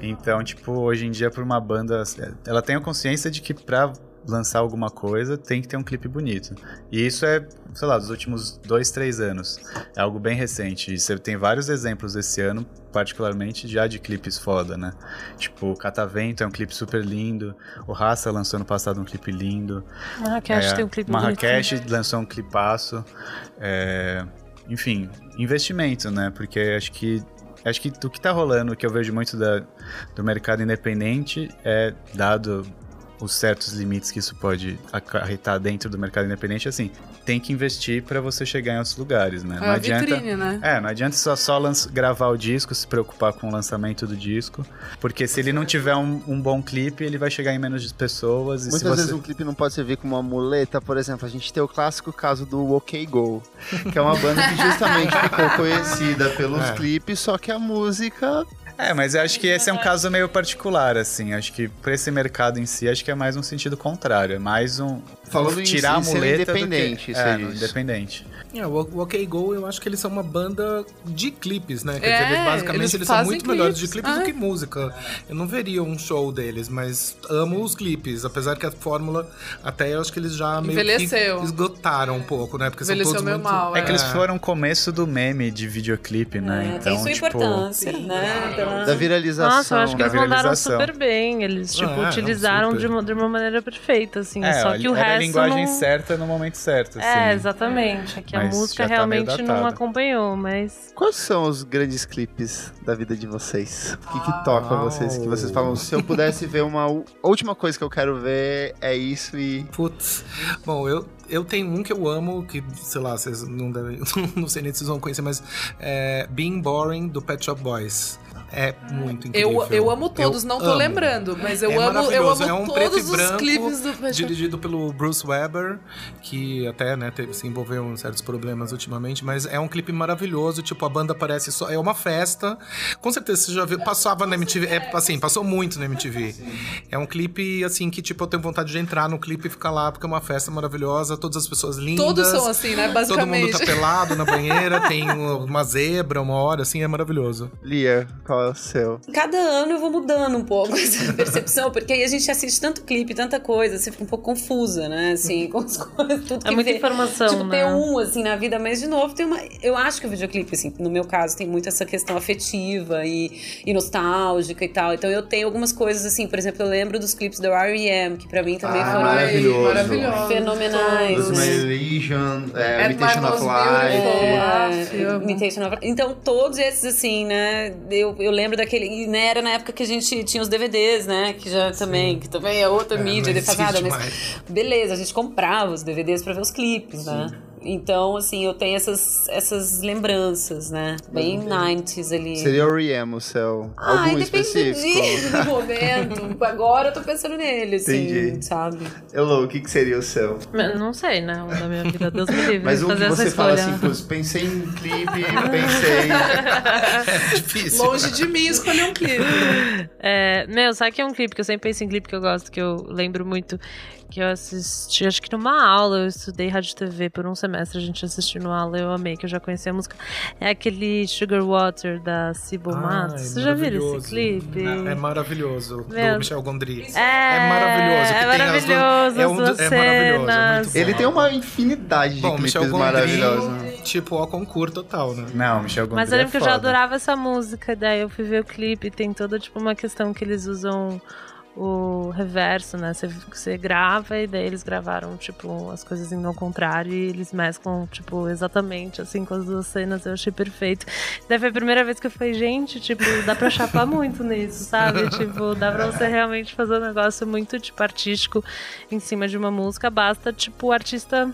Então, tipo, hoje em dia, por uma banda. Ela tem a consciência de que pra lançar alguma coisa tem que ter um clipe bonito. E isso é, sei lá, dos últimos dois, três anos. É algo bem recente. E você tem vários exemplos esse ano, particularmente já de clipes foda, né? Tipo, Catavento é um clipe super lindo. O Raça lançou no passado um clipe lindo. Marrakech É, tem um clipe Marrakech bonito. lançou um clipaço. É, enfim, investimento, né? Porque acho que acho que o que tá rolando, o que eu vejo muito da, do mercado independente é dado os certos limites que isso pode acarretar dentro do mercado independente, assim, tem que investir para você chegar em outros lugares, né? É a vitrine, né? É, não adianta só, só gravar o disco, se preocupar com o lançamento do disco, porque se ele não tiver um, um bom clipe, ele vai chegar em menos pessoas. E Muitas se você... vezes um clipe não pode servir como uma muleta, por exemplo, a gente tem o clássico caso do OK Go, que é uma banda que justamente ficou <laughs> conhecida pelos É. clipes, só que a música É, mas eu acho que esse é um caso meio particular, assim. Acho que pra esse mercado em si, acho que é mais um sentido contrário. É mais um. Falando em tirar si, a muleta. do independente, que... você é, independente. É, o OK Go, eu acho que eles são uma banda de clipes, né? Quer É, dizer, eles, basicamente eles eles, são muito melhores de clipes, clipes do ah. que música. Eu não veria um show deles, mas amo os clipes. Apesar que a fórmula, até eu acho que eles já meio Envelheceu. que esgotaram um pouco, né? Porque Envelheceu são todos muito... mal, É que eles foram o começo do meme de videoclipe, né? É, então, tem sua tipo. importância, né? Pela- da viralização. Nossa, eu acho que eles mandaram super bem. Eles, tipo, Ah, não, utilizaram de uma, de uma maneira perfeita, assim. É, Só que o era sucesso linguagem não- certa no momento certo. É, assim. exatamente. É que a Mas música tá realmente não acompanhou, mas. Quais são os grandes clipes da vida de vocês? O que, que toca vocês? Que vocês falam, se eu pudesse ver uma. última coisa que eu quero ver é isso e. Putz. Bom, eu, eu tenho um que eu amo, que, sei lá, vocês não devem. <laughs> Não sei nem se vocês vão conhecer, mas é Being Boring do Pet Shop Boys. É muito incrível. Eu, eu amo todos, Eu não tô amo. lembrando, mas eu É amo, eu amo é um todos preto e os branco, clipes do Dirigido pelo Bruce Weber, que até, né, teve, se envolveu em certos problemas ultimamente, mas é um clipe maravilhoso, tipo, a banda parece só. É uma festa. Com certeza você já viu. Passava na MTV. É, assim, passou muito na MTV. É um clipe, assim, que, tipo, eu tenho vontade de entrar no clipe e ficar lá, porque é uma festa maravilhosa, todas as pessoas lindas. Todos são assim, né? Todo mundo Basicamente. tá pelado na banheira, tem uma zebra, uma hora, assim, é maravilhoso. Lia, qual é o seu? Cada ano eu vou mudando um pouco <laughs> essa percepção, porque aí a gente assiste tanto clipe, tanta coisa, você fica um pouco confusa, né? Assim, com as <laughs> coisas, tudo É que muita vê. informação, Tipo, né? ter um, assim, na vida, mas de novo tem uma. Eu acho que o videoclipe, assim, no meu caso, tem muito essa questão afetiva e, e nostálgica e tal. Então eu tenho algumas coisas, assim, por exemplo, eu lembro dos clipes do R.E.M., que pra mim também Ah, foram maravilhoso. maravilhoso. fenomenais. Né? Religion, é, At Imitation of Life. É. Imitation of- Então, todos esses, assim, né? Eu, eu lembro daquele. E né, era na época que a gente tinha os DVDs, né? Que já também, que também é outra É, mídia defasada, mas. Beleza, a gente comprava os DVDs pra ver os clipes, né? Então, assim, eu tenho essas, essas lembranças, né? Bem 90s ali. Seria o R.E.M. o seu? Ai, Algum depende do específico? <laughs> do momento. Agora eu tô pensando nele, assim, Entendi. sabe? Elô, o que, que seria o? Mas Não sei, né? O da minha vida, Deus me livre. Mas um que fazer você fala assim, pensei em clipe, pensei. <laughs> É difícil. Longe de mim escolher um clipe. É, meu, sabe que é um clipe que eu sempre penso em clipe que eu gosto, que eu lembro muito, que eu assisti, acho que numa aula, eu estudei rádio e TV por um semestre, a gente assistiu numa aula, eu amei, que eu já conhecia a música. É aquele Sugar Water da Cibo Matos. Você já viram esse clipe? É maravilhoso. Meu. Do Michel Gondry. É, É maravilhoso. que É tem as maravilhoso, duas- é um do- é maravilhoso, é. Ele tem uma infinidade de Bom, clipes Michel maravilhosos. Gondry, tipo, ó, concurso total, né? Não, Michel Gondry Mas eu lembro é que eu já adorava essa música, daí eu fui ver o clipe, tem toda tipo uma questão que eles usam o reverso, né? Você, você grava e daí eles gravaram, tipo, as coisas indo ao contrário e eles mesclam, tipo, exatamente assim com as duas cenas. Eu achei perfeito. Daí foi a primeira vez que eu falei, gente, tipo, dá pra chapar <laughs> muito nisso, sabe? tipo, dá pra você realmente fazer um negócio muito, tipo, artístico em cima de uma música. Basta, tipo, o artista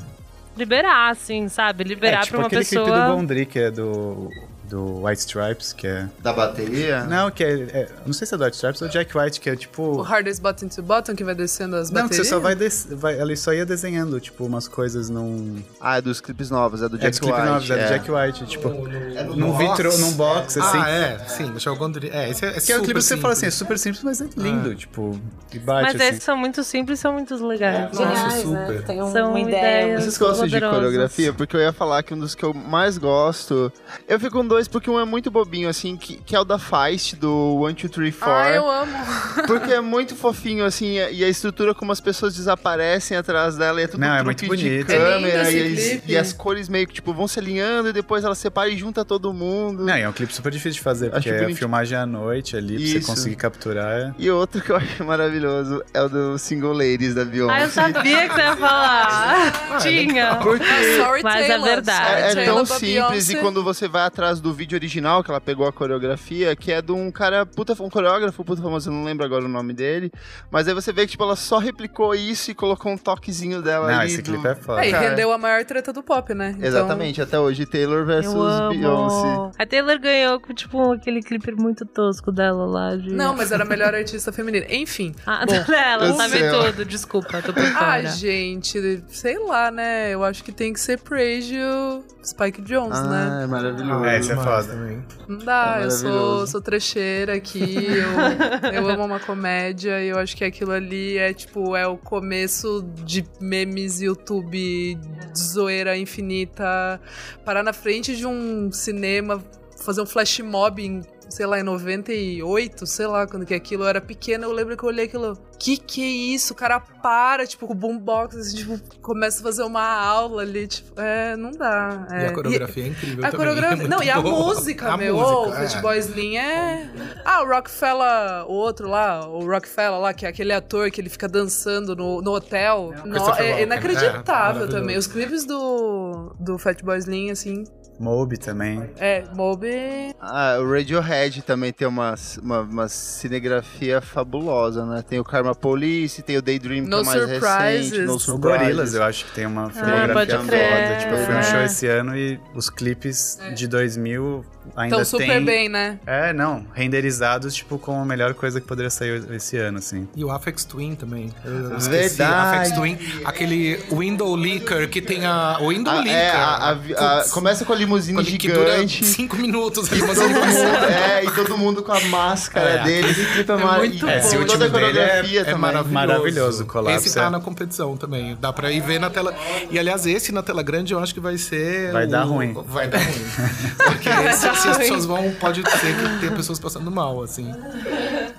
liberar, assim, sabe? Liberar É, tipo pra uma aquele pessoa. clipe do Gondry, que é do, do White Stripes, que é... Da bateria? Não, que é, é- Não sei se é do White Stripes ou Jack White, que é O tipo... Hardest Button to Button, que vai descendo as Não, que baterias. você só vai, des... vai... Ele só ia desenhando, tipo, umas coisas num... Ah, é dos clipes novos, é do é Jack dos clipes White. novos, é do é. Jack White, tipo... no num box. vitro, num box, assim. Ah, é, sim, Michel Gondry. É, esse é, é Que é o clipe que você fala assim, é super simples, mas é lindo, tipo, e bate Mas assim. esses são muito simples e são muito legais. Nossa, né? Geniais, super. né? Tem um- São uma ideia. ideias. Vocês gostam de poderosas. coreografia? Porque eu ia falar que um dos que eu mais gosto. Eu fico com dois porque um é muito bobinho, assim, que, que é o da Feist, do One, Two, Three, Four. Ah, eu amo. <laughs> Porque é muito fofinho, assim, e a estrutura como as pessoas desaparecem atrás dela e é tudo Não, é truque muito de bonito. câmera É e, e as cores meio que, tipo, vão se alinhando e depois ela separa e junta todo mundo. Não, e é um clipe super difícil de fazer, Acho porque é a bonitinho. filmagem à noite ali, pra Isso. você conseguir capturar. é- E outro que eu acho maravilhoso é o do Single Ladies da Beyoncé. Ah, eu sabia que você ia falar. Tinha. Porque Sorry, Mas é verdade. É, é tão simples Beyoncé. e quando você vai atrás do vídeo original que ela pegou a coreografia, que é de um cara puta, um coreógrafo puta famoso, eu não lembro agora o nome dele, mas aí você vê que tipo ela só replicou isso e colocou um toquezinho dela Não, ali esse do- clipe é foda. É, e rendeu a maior treta do pop, né? Então, Exatamente, até hoje Taylor versus Eu amo. Beyoncé. A Taylor ganhou com, tipo, aquele clipe muito tosco dela lá. De... Não, mas era a melhor artista feminina. Enfim. <laughs> Ah, Bom, <laughs> ela sabe sei. tudo, desculpa, tô por Ah, fora. gente, sei lá, né? Eu acho que tem que ser Praise o Spike Jones, né? Ah, é maravilhoso. É, é também. Não dá, É eu sou, sou trecheira aqui, eu, <laughs> eu amo uma comédia e eu acho que aquilo ali é tipo, é o começo de memes, YouTube, zoeira infinita, parar na frente de um cinema, fazer um flash mob em sei lá, em 98, sei lá quando que é aquilo, era pequena, eu lembro que eu olhei aquilo, que que é isso? O cara para, tipo, com o boombox, assim, tipo, começa a fazer uma aula ali, tipo, é, não dá. E é. a coreografia é incrível A também. coreografia. é não, muito e a boa. música, A meu. música, Ô, o é. Fat Boy Slim é. Ah, o Rockefeller, o outro lá, o Rockefeller lá, que é aquele ator que ele fica dançando no, no hotel. No- Christopher é inacreditável É, também. Os clipes do, do Fat Boy Slim, assim. Moby também. É, Moby. Ah, o Radiohead também tem uma, uma, uma cinegrafia fabulosa, né? Tem o Karma Police, tem o Daydream, que No é mais Surprises. recente. No Surprises. Gorilas, eu acho que tem uma filmografia pode foda. crer. Tipo, eu fui no show É. esse ano e os clipes de 2000 ainda Estão super tem... bem, né? É, não, renderizados, tipo, como a melhor coisa que poderia sair esse ano, assim. E o Afex Twin também. Eu Verdade. Afex Twin. Aquele Window Leaker que tem a. O Window Ah, Leaker. é, a- a- a- começa com a limusine quando- que dura gigante. cinco minutos. a E todo, limusine mundo, passando. é, e todo mundo com a máscara É, dele. Esse clipe é, mar... muito e bom. Esse toda a dele coreografia é, também. é maravilhoso. Maravilhoso o collapse, Esse tá é. na competição também. Dá pra ir ver na tela. E aliás, esse na tela grande eu acho que vai ser. Vai o- dar ruim. Vai dar ruim. <laughs> Porque esse, assim, as pessoas vão. Pode ser que tenha pessoas passando mal, assim.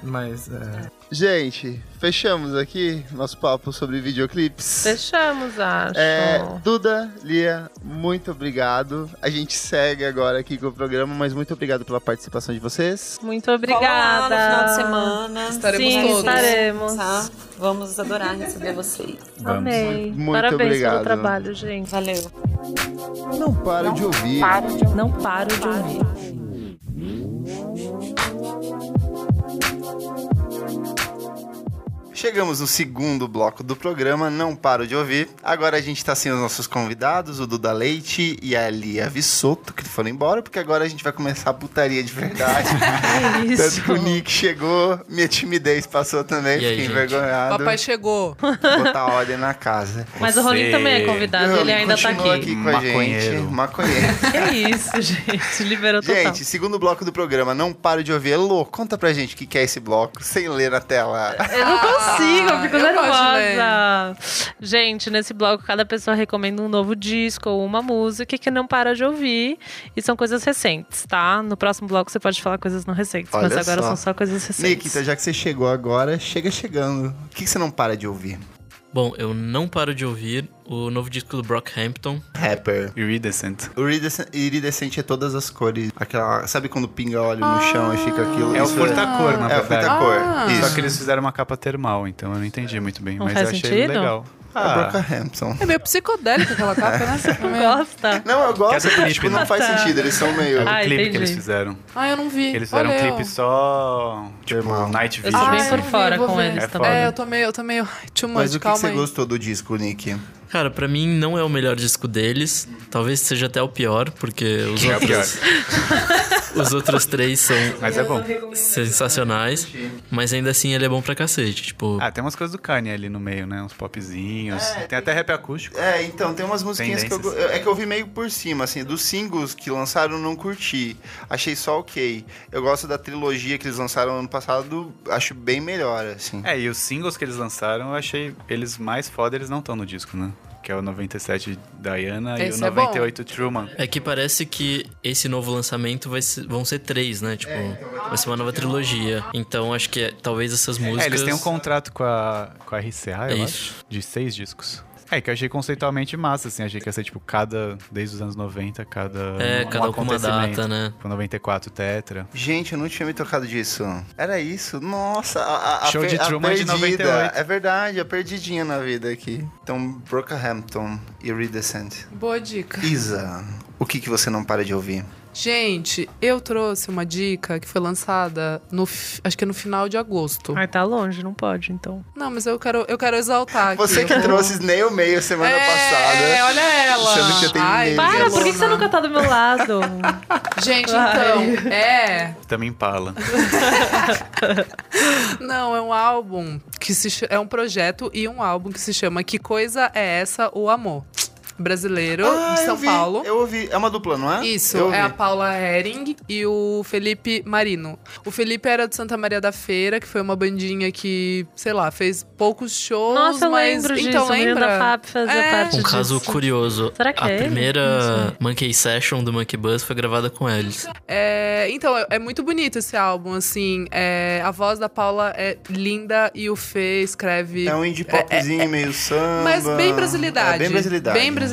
Mas. É. Gente, fechamos aqui nosso papo sobre videoclipes. Fechamos, acho. É, Duda, Lia, muito obrigado. A gente segue agora aqui com o programa, mas muito obrigado pela participação de vocês. Muito Cola lá obrigada. no final de semana. Estaremos Sim, todos. estaremos. Tá? Vamos adorar receber vocês. Vamos. Amei. Muito Parabéns obrigado. pelo trabalho, gente. Valeu. Não paro de ouvir. Não paro de ouvir. Chegamos no segundo bloco do programa, não paro de ouvir. Agora a gente tá sem os nossos convidados, o Duda Leite e a Lia Vissoto, que foram embora, porque agora a gente vai começar a putaria de verdade. <laughs> É isso. Tanto que o Nick chegou, minha timidez passou também, E aí, fiquei gente? envergonhado. Papai chegou. Botar ordem na casa. <laughs> Mas o Rolinho também é convidado, ele Ele ainda tá continua aqui. com a gente. Maconheiro. Maconheiro. <laughs> Que isso, gente. Liberou total. Gente, segundo bloco do programa, não paro de ouvir. Elô, conta pra gente o que que é esse bloco, sem ler na tela. Eu não consigo, eu fico eu nervosa. Gente, nesse bloco cada pessoa recomenda um novo disco ou uma música que não para de ouvir. E são coisas recentes, tá? No próximo bloco você pode falar coisas não recentes, mas Olha agora só. são só coisas recentes. Então já que você chegou agora, chega chegando. O que, que você não para de ouvir? Bom, eu não paro de ouvir o novo disco do Brockhampton. Rapper. Iridescent. O iridescente, iridescente é todas as cores. Aquela, sabe quando pinga óleo no chão e fica aquilo? É o furtacor, na É o verdade. furtacor. Ah. Só que eles fizeram uma capa termal, então eu não entendi muito bem. Não mas faz eu achei sentido? legal. É o Ah, Brockhampton. É meio psicodélica aquela capa, né? <laughs> Você Não gosta? Não, eu gosto, clipe, tipo, não faz Tá. sentido, eles são meio... é o Ah, clipe entendi. que eles fizeram. Ah, eu não vi. Eles fizeram Olha, um clipe eu- só, tipo, Termal. Night Eu Vision. tô bem Ah, por eu vi, fora com ver. eles É também. É, eu tô meio, eu tô meio too much, Mas o que, que você aí. gostou do disco, Nick? Cara, pra mim não é o melhor disco deles. Talvez seja até o pior, porque os É outros, <laughs> os outros três são Mas é bom. sensacionais. Mas ainda assim ele é bom pra cacete. Tipo, Ah, tem umas coisas do Kanye ali no meio, né? Uns popzinhos. tem até rap acústico. É, então, tem umas musiquinhas que eu, Tendências. é que eu vi meio por cima, assim, dos singles que lançaram eu não curti. Achei só ok. Eu gosto da trilogia que eles lançaram ano passado, acho bem melhor, assim. É, e os singles que eles lançaram, eu achei eles mais foda, eles não estão no disco, né? Que é o 97 Diana Esse e o é bom. 98 Truman. é que parece que esse novo lançamento vai ser- vão ser três, né? Tipo, vai ser uma nova trilogia. Então acho que é- talvez essas músicas. É, eles têm um contrato com a, com a RCA, eu É acho, isso. de seis discos. É, que eu achei conceitualmente massa, assim. Achei que ia ser, tipo, cada... Desde os anos 90, cada... É, um cada um uma data, né? Com 94 Tetra. Gente, eu não tinha me tocado disso. Era isso? Nossa, a, a, Show a, de Truman de perdida. 98. É verdade, a perdidinha na vida aqui. Então, Brockhampton, Iridescent. Boa dica. Isa, o que, que você não para de ouvir? Gente, eu trouxe uma dica que foi lançada no, acho que é no final de agosto. Ai, tá longe, não pode, então. Não, mas eu quero, eu quero exaltar aqui. Você que eu trouxe Snail Mail semana é, passada. É, olha ela. Sendo que você tem Ai, medo. Para, por que, que você nunca tá do meu lado? Gente, Vai. então, é. Também Impala. <laughs> Não, é um álbum que se é um projeto e um álbum que se chama Que Coisa é Essa o Amor. Brasileiro, Ah, de eu São vi, Paulo. Eu ouvi. É uma dupla, não é? Isso, eu é a ouvi. Paula Hering e o Felipe Marino. O Felipe era de Santa Maria da Feira, que foi uma bandinha que, sei lá, fez poucos shows, Nossa, eu mas... lembro disso. então, o menino lembra? da FAP fazia É. parte Um caso disso. curioso. Será que a é primeira. Monkey Session do Monkey Buzz foi gravada com eles. É, então, é, é muito bonito esse álbum, assim. é, a voz da Paula é linda e o Fê escreve... É um indie popzinho meio samba. Mas bem brasilidade. É bem brasilidade. Bem brasilidade.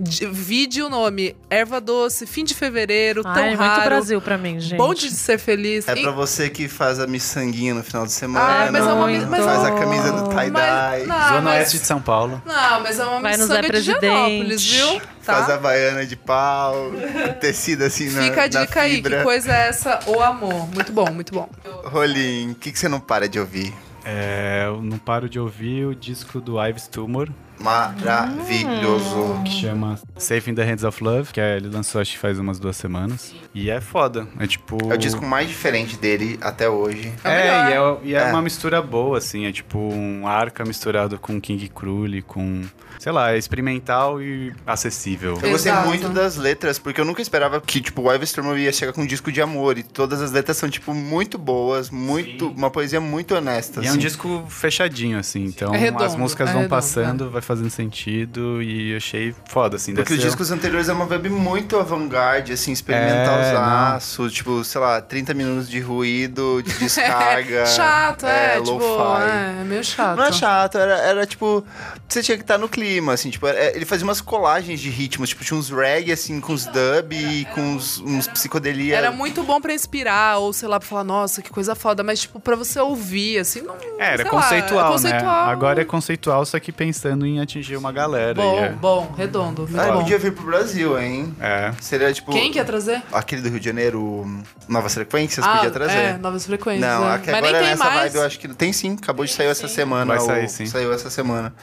De- Vídeo, nome, Erva Doce, Fim de Fevereiro, Ai, Tão é muito Raro. Brasil pra mim, gente. Bonde de Ser Feliz. É E- pra você que faz a miçanguinha no final de semana. Ah, mas é uma mas- faz a camisa do tie-dye. Zona mas- Oeste de São Paulo. Não, mas é uma Vai miçanga de. Genópolis, viu? Faz Tá? a baiana de pau, tecida assim na Fica a dica aí, fibra. que coisa é essa? O amor. Muito bom, muito bom. Rolim, o que, que você não para de ouvir? É, eu não paro de ouvir o disco do Ives Tumor, Maravilhoso. que chama Safe in the Hands of Love, que é- ele lançou acho que faz umas duas semanas. E é foda. É tipo. É o disco mais diferente dele até hoje. É, e é, e é É. uma mistura boa, assim. É tipo um arca misturado com King Krul, com. Sei lá, é experimental e acessível. Eu gostei Exato. muito das letras, porque eu nunca esperava que, tipo, o Ivan Storm ia chegar com um disco de amor. E todas as letras são, tipo, muito boas, muito. Uma poesia muito honesta. E é um assim. disco fechadinho, assim. Então É redondo, as músicas é vão redondo, passando, vai fazendo sentido. E eu achei foda, assim. Porque os ser- discos anteriores é uma vibe muito avant-garde, assim, experimentalzaço. tipo, sei lá, 30 minutos de ruído, de <laughs> descarga. chato, é, tipo, lo-fi. é, é meio chato. Não é chato, era, era tipo. Você tinha que estar no clima, assim, tipo, é, ele fazia umas colagens de ritmos, tipo, tinha uns reggae, assim, com os dub e com uns, uns psicodelia. Era muito bom pra inspirar, ou sei lá, pra falar, nossa, que coisa foda, mas, tipo, pra você ouvir, assim, não. É, era lá, conceitual, é conceitual. né? Agora é conceitual, só que pensando em atingir uma galera. Bom, é- bom, redondo, muito Ah, bom. podia vir pro Brasil, hein? É. Seria tipo. Quem que ia trazer? Aquele do Rio de Janeiro, Novas Frequências, ah, podia trazer. É, novas frequências. Não, é. aqui Mas nem agora tem nessa mais. vibe eu acho que tem sim, acabou de sair essa semana. Vai sair, sim. Saiu essa semana.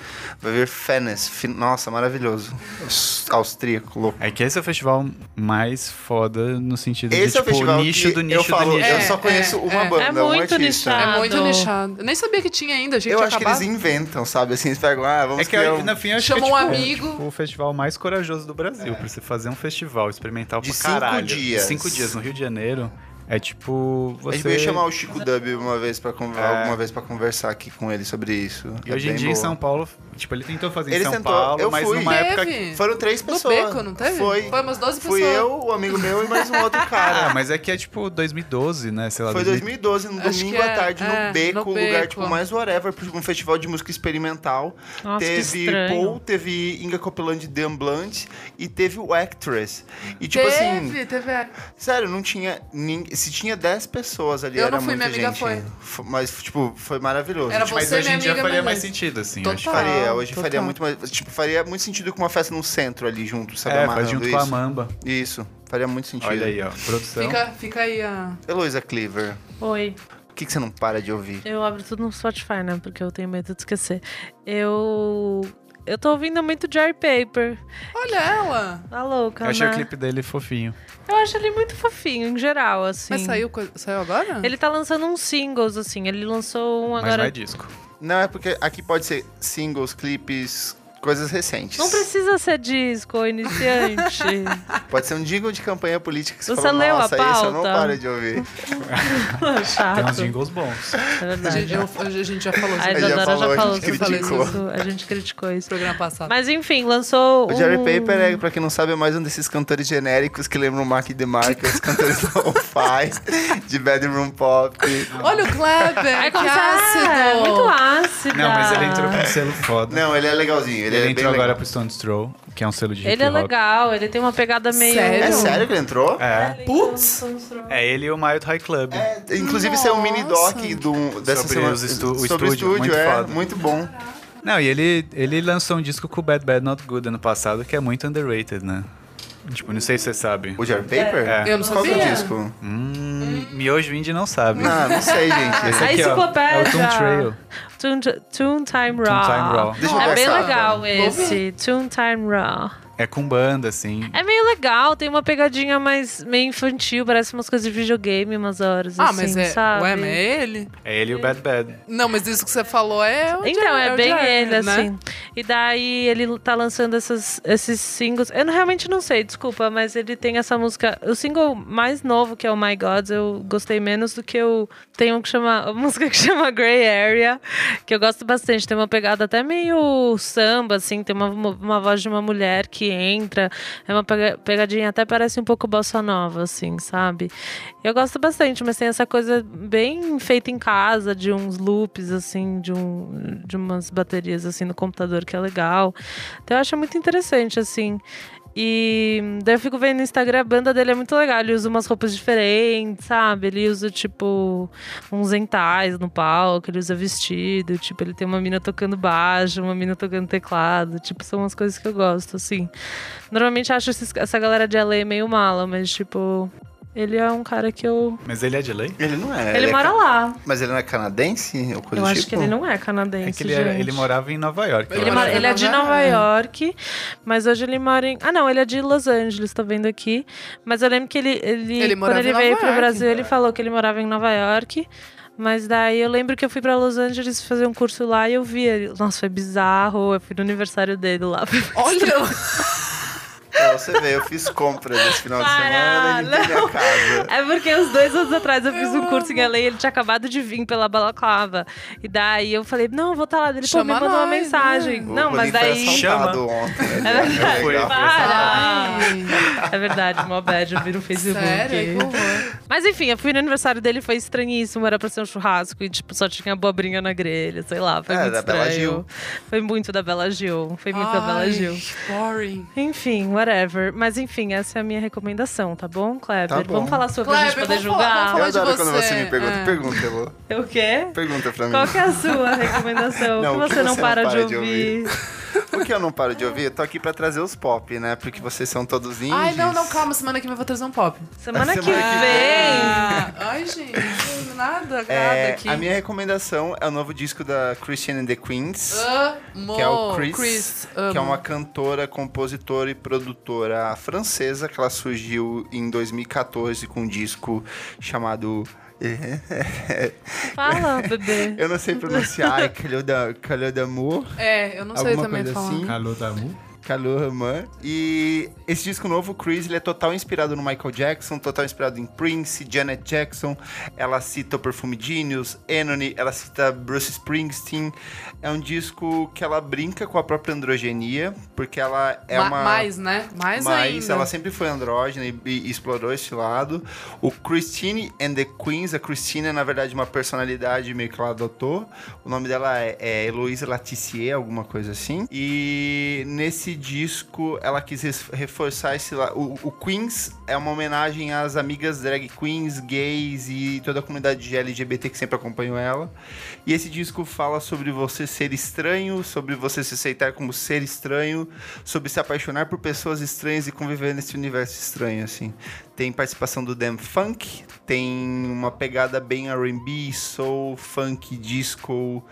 Vai ver Fenes. Fi- Nossa, maravilhoso. Austríaco, louco. É que esse é o festival mais foda no sentido Esse de, é o tipo, festival nicho que do eu nicho falo, do nicho. eu É, só conheço é, uma é. banda, É um muito artista. nichado. É muitoAdo. nichado. Eu nem sabia que tinha ainda, achei Eu acho que eles inventam, sabe? Assim, eles pegam, ah, vamos É que um... no fim eu acho Chama que um é, tipo, amigo. é, tipo, o festival mais corajoso do Brasil, pra você fazer um festival experimental De pra cinco caralho. dias. Cinco dias no Rio de Janeiro. É tipo. A Você... gente veio chamar o Chico Dub uma vez pra, É. alguma vez pra conversar aqui com ele sobre isso. E É hoje em dia em boa. São Paulo, tipo, ele tentou fazer Ele em São tentou, Paulo, eu mas fui. numa época. Teve. Foram três No pessoas. Beco, não teve? Foi. Foi umas 12 Fui pessoas. eu, o amigo meu e mais um outro Ah, cara. mas é que é tipo 2012, né? Sei lá, Foi 2012, no domingo que à é, tarde, é, no Beco, no um lugar Beco. tipo mais whatever, tipo, um festival de música experimental. Nossa, que teve. Paul, teve Inga Copeland de Dan Blunt e teve o Actress. E tipo assim, teve, teve. sério, não tinha ninguém. Se tinha 10 pessoas ali, Eu era não fui, muita minha amiga gente. foi. Mas, tipo, foi maravilhoso. Era Tipo, Mas Você, hoje em dia faria mais sentido, assim. Total. acho. faria, hoje total. faria muito mais. Tipo, faria muito sentido com uma festa no centro ali junto, sabe? É, faz junto isso. com a Mamba. Isso, faria muito sentido. Olha aí, ó. Produção. Fica, fica aí a. Heloísa Cleaver, Oi. o que, que você não para de ouvir? Eu abro tudo no Spotify, né? Porque eu tenho medo de esquecer. Eu. Eu tô ouvindo muito Jar Paper. Olha ela! Tá louca, Eu achei né? o clipe dele fofinho. Eu acho ele muito fofinho, em geral, assim. Mas saiu, saiu agora? Ele tá lançando uns singles, assim. Ele lançou um Mas agora. não é disco. Não, é porque aqui pode ser singles, clipes, coisas recentes. Não precisa ser disco, iniciante. <laughs> Pode ser um jingle de campanha política que você, Você falou, leu a nossa, esse eu não pauta?" paro de ouvir. <laughs> Chato. Tem uns jingles bons. É A verdade. gente, eu- a gente já falou A isso no já Isadora já, falou, a falou gente criticou. isso. A gente criticou isso. programa passado. Mas enfim, lançou O Jerry um... Paper, é, pra quem não sabe, é mais um desses cantores genéricos que lembram o Mark DeMarcus, cantores lo-fi, <laughs> de bedroom pop. Olha o Kleber! Ai, que ácido! É, muito ácido. Não, mas ele entrou com um selo foda. Não, ele é legalzinho, ele, Ele, é entrou agora legal. pro Stone's Throw, que é um selo de Ele é legal, ele tem uma pegada meio... Sério? É sério que ele entrou? É. Putz! É ele e o Mild High Club. É, inclusive, esse é um mini doc do, dessa Sobre semana. os estu- o sobre o estúdio, estúdio, muito é, foda. muito bom. Não, e ele, ele lançou um disco com o Bad Bad Not Good ano passado, que é muito underrated, né? Tipo, não sei se você sabe. O Jerry Paper? É. Eu não Qual que é o sabia. disco? Hum, Miojo Indie não sabe. Não, não sei, gente. Esse A aqui, ó, é o enciclopédia. Toon Trail. Toon, Toon Time Raw. Toon Time Raw. Deixa eu É bem legal esse. Toon Time Raw. É com banda, assim. É meio legal, tem uma pegadinha mais meio infantil, parece umas coisas de videogame umas horas, Ah, assim, mas é. sabe? Ué, mas é ele? É ele e o Bad Bad. Não, mas isso que você falou é o Então, Jerry- é o bem Jerry, ele, né? assim. E daí ele tá lançando essas, esses singles. Eu não- realmente não sei, desculpa, mas ele tem essa música. O single mais novo, que é o My Gods, eu gostei menos do que o. Tem um que chama. Uma <laughs> música que chama Grey Area, que eu gosto bastante. Tem uma pegada até meio samba, assim. Tem uma, uma voz de uma mulher que entra. É uma pega- pegadinha, até parece um pouco bossa nova, assim, sabe? Eu gosto bastante, mas tem essa coisa bem feita em casa, de uns loops, assim, de, um, de umas baterias, assim, no computador, que é legal. Então eu acho muito interessante, assim. E daí eu fico vendo no Instagram, a banda dele é muito legal. Ele usa umas roupas diferentes, sabe? Ele usa, tipo, uns entais no palco, ele usa vestido. Tipo, ele tem uma mina tocando baixo, uma mina tocando teclado. Tipo, são umas coisas que eu gosto, assim. Normalmente acho essa galera de LA meio mala, mas, tipo, ele é um cara que eu. Mas ele é de lei? Ele não é. Ele, é mora ca- lá. Mas ele não é canadense? Ou coisa Eu acho tipo? que ele não é canadense. É que ele, gente. ele morava em Nova York. Ele Ele, mora- ele é de Nova York. Mas hoje ele mora em. Ah, não, ele é de Los Angeles, tô vendo aqui. Mas eu lembro que ele. ele, Ele quando ele veio pro York. Brasil, ele falou que ele morava em Nova York. Mas daí eu lembro que eu fui pra Los Angeles fazer um curso lá e eu vi ele. Nossa, foi bizarro. Eu fui no aniversário dele lá. Olha! Pra você ver, eu fiz compra nesse final de Para, semana e limpei minha casa. É porque uns dois anos atrás eu fiz um curso em LA e ele tinha acabado de vir pela balaclava. E daí eu falei, não, eu vou estar lá. Ele, pô, me Chama mandou uma nós, mensagem. O Não, mas daí. assaltado ontem. né? É verdade. Foi, foi Para! É verdade, mó bad, eu vi no Facebook. Sério? Mas enfim, eu fui no aniversário dele, foi estranhíssimo. Era pra ser um churrasco e, tipo, só tinha abobrinha na grelha, sei lá. Foi É, muito da Bela estranho. Gil. Foi muito da Bela Gil. Foi muito da Bela Ai, Gil. Boring. Enfim, whatever. Mas enfim, essa é a minha recomendação, tá bom, Kleber? Tá bom. Vamos falar sobre pra gente Kleber, poder vamos falar- julgar? Eu adoro de quando você. você me pergunta. É. Pergunta, Elô. <laughs> O quê? Pergunta pra mim. Qual que é a sua recomendação? <laughs> Não, o que você não para, de ouvir? <laughs> <laughs> O que eu não paro de ouvir? Eu tô aqui pra trazer os pop, né? Porque vocês são todos indies. Ai, não, não, calma. Semana que vem eu vou trazer um pop. Semana, Semana que que vem. Ah, ai, gente. Nada É, aqui. a minha recomendação é o novo disco da Christian and the Queens. Amo. que é o Chris, Chris, que é uma cantora, compositora e produtora francesa que ela surgiu em 2014 com um disco chamado <laughs> Fala, bebê. eu não sei pronunciar, é <laughs> Calhou da Calhou d'amour, É, eu não sei alguma também falar. assim. Calor Calor Raman. E esse disco novo, Chris, ele é total inspirado no Michael Jackson, total inspirado em Prince, Janet Jackson. Ela cita o Perfume Genius, Enony, ela cita Bruce Springsteen. É um disco que ela brinca com a própria androgenia, porque ela é Ma- uma... Mais, né? Mais Mas ainda. ela sempre foi andrógena e, e explorou esse lado. O Christine and the Queens, a Christine é na verdade uma personalidade meio que ela adotou. O nome dela é, é Heloísa Latissier, alguma coisa assim. E nesse disco ela quis reforçar esse lado. O, Queens é uma homenagem às amigas drag queens, gays e toda a comunidade de LGBT que sempre acompanhou ela. E esse disco fala sobre você ser estranho, sobre você se aceitar como ser estranho, sobre se apaixonar por pessoas estranhas e conviver nesse universo estranho, assim. Tem participação do Damn Funk, tem uma pegada bem R&B, soul, funk, disco,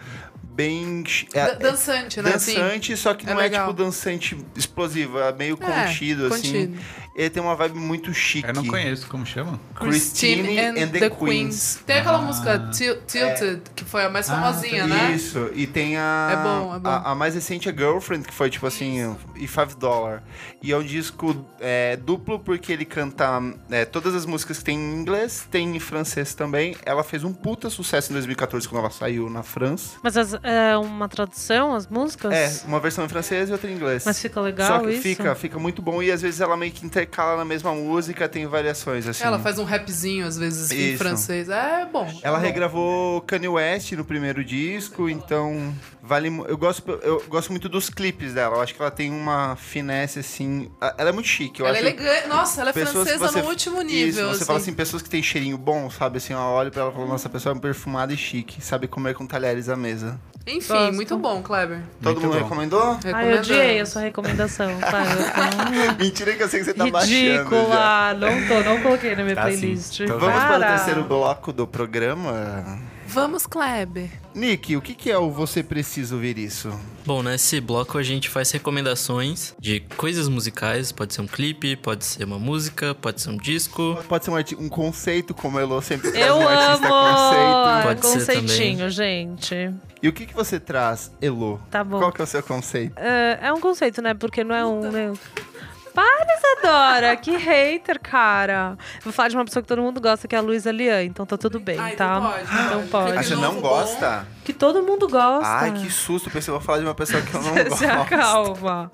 bem... Da- dançante, né? Assim. Dançante, só que É não é, legal. tipo dançante explosivo, é meio É, contido, assim. contido. Ele tem uma vibe muito chique. Eu não conheço, como chama? Christine and, the, Queens. Tem aquela música Til- Tilted, que foi a mais famosinha, né? Isso, e tem a, É bom, é bom. a. a mais recente é Girlfriend, que foi tipo assim, e 5 Dollar. E é um disco é, duplo porque ele canta é, todas as músicas que tem em inglês, tem em francês também. Ela fez um puta sucesso em 2014 quando ela saiu na França. Mas as- é uma tradução, as músicas? É, uma versão em francês e outra em inglês. Mas fica legal Só que isso? fica, fica muito bom e às vezes ela meio que intercala na mesma música, tem variações assim. Ela faz um rapzinho, às vezes, em Isso. francês. É bom. Ela é bom. regravou Kanye West no primeiro disco, então vale. Eu gosto, eu gosto muito dos clipes dela. Eu acho que ela tem uma finesse assim. Ela é muito chique. Eu Ela é acho elegante. Nossa, ela é francesa você- no último Isso, nível. você fala assim, pessoas que têm cheirinho bom, sabe? Assim, eu olho pra ela e falo, nossa, a pessoa é perfumada e chique, sabe comer com talheres à mesa. Enfim, Gosto. muito bom, Kleber. Todo Muito mundo bom. recomendou? Ai, eu odiei a sua recomendação. <laughs> Pai, Mentira que eu sei que você tá eu... baixando. Ridícula. Não tô, não coloquei na minha Tá sim. playlist. Tô Vamos para o Para. terceiro bloco do programa. Vamos, Kleber. Nick, o que, que é o Você Precisa Ouvir Isso? Bom, nesse bloco a gente faz recomendações de coisas musicais. Pode ser um clipe, pode ser uma música, pode ser um disco. Pode ser um, um conceito, como a Elo sempre traz Eu um artista amo! conceito. Pode ser conceitinho, gente. E o que, que você traz, Elo? Tá bom. Qual que é o seu conceito? É, é um conceito, né? Porque não é um. Né? Para, Isadora! Que hater, cara. Vou falar de uma pessoa que todo mundo gosta, que é a Luísa Lian, então tá tudo bem, Ah, tá? então pode, Então pode. Ah, você não gosta? Que todo mundo gosta. Ai, que susto. Pensei que eu vou falar de uma pessoa que eu não <laughs> Se gosto. acalma.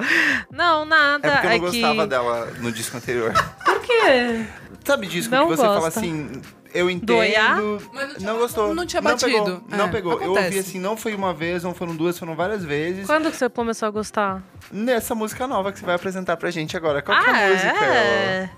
Não, nada. É porque eu não que... gostava dela no disco anterior. Por quê? Sabe disco Não que você fala gosta. assim, eu entendo. Do Oiá? Mas não tinha- não gostou. não tinha Não batido. pegou. Não É, pegou. Eu ouvi assim, não foi uma vez, não foram duas, foram várias vezes. Quando que você começou a gostar? Nessa música nova que você vai apresentar pra gente agora. Qual que é ah, a música? é?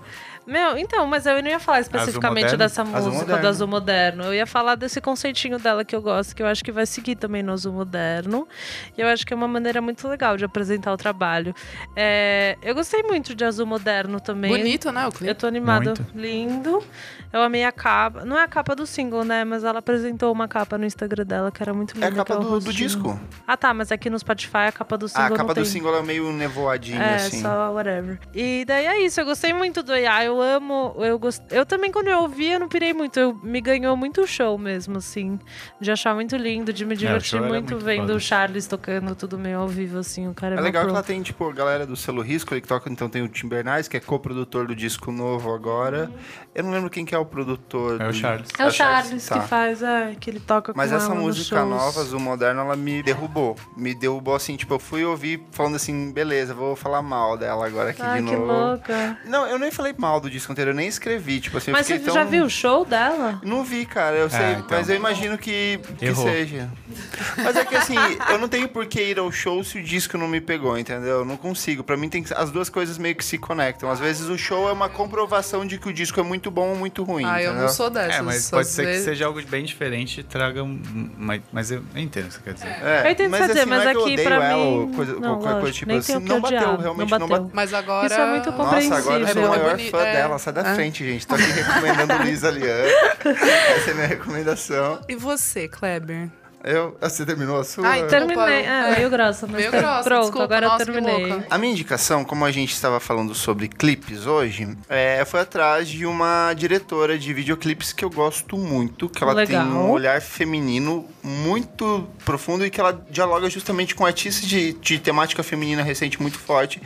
Meu, então, mas eu não ia falar especificamente dessa música do Azul Moderno. Eu ia falar desse conceitinho dela que eu gosto, que eu acho que vai seguir também no Azul Moderno. E eu acho que é uma maneira muito legal de apresentar o trabalho. É, eu gostei muito de Azul Moderno também. Bonito, né, o Eu clipe? tô animada. Muito. Lindo. Eu amei a capa. Não é a capa do single, né? Mas ela apresentou uma capa no Instagram dela que era muito linda. É a capa é o do, do disco. Ah, tá. Mas aqui no Spotify a capa do single Ah, a capa não do tem. single é meio nevoadinho, É, assim. só whatever. E daí é isso, eu gostei muito do IA, eu amo, eu gost... eu também quando eu ouvi, eu não pirei muito, eu me ganhou muito o show mesmo, assim, de achar muito lindo, de me divertir show era muito, muito vendo foda. o Charles tocando tudo meio ao vivo, assim, o cara é, É legal que ela tem, tipo, a galera do selo Risco, ele que toca, então tem o Tim Bernardes, que é co-produtor do disco novo agora. Eu não lembro quem que é o produtor. É o Charles. É o Charles Tá. que faz, é, que ele toca Mas com essa música nova, Azul Moderno, ela me derrubou. Me derrubou assim, tipo, eu fui ouvir falando assim, beleza, vou falar mal dela agora aqui Ai, de que novo. louca. Não, eu nem falei mal do disco inteiro, eu nem escrevi, tipo assim, eu Mas você tão... já viu o show dela? Não vi, cara, eu sei, então. mas eu imagino que, que seja. Mas é que assim, eu não tenho por que ir ao show se o disco não me pegou, entendeu? Eu não consigo. Pra mim tem que... as duas coisas meio que se conectam. Às vezes o show é uma comprovação de que o disco é muito bom ou muito ruim, Ah, eu entendeu? não sou dessas. É, mas pode ser que vezes- seja algo bem diferente e traga. Mas, mas eu entendo o que você quer dizer. É, Eu entendo o que você assim, dizer, não mas é que eu aqui, pra mim, coisa, não, qualquer coisa lógico, tipo nem assim. o que Não bateu, realmente não bateu. Mas agora... Isso é muito Nossa, agora eu sou o Compreensível. maior Boni- fã é. Dela. Sai da É. frente, gente. Tô aqui recomendando Lisa Lian. <laughs> Essa é a minha recomendação. E você, Kleber? Eu, você terminou a sua? Então- Terminei, é, é. meio grossa, mas Meio tá- grossa, pronto, desculpa, agora nossa, eu terminei. A minha indicação, como a gente estava falando sobre clipes hoje, é, foi atrás de uma diretora de videoclipes que eu gosto muito, que ela Legal. tem um olhar feminino muito profundo e que ela dialoga justamente com artistas de, de temática feminina recente muito forte,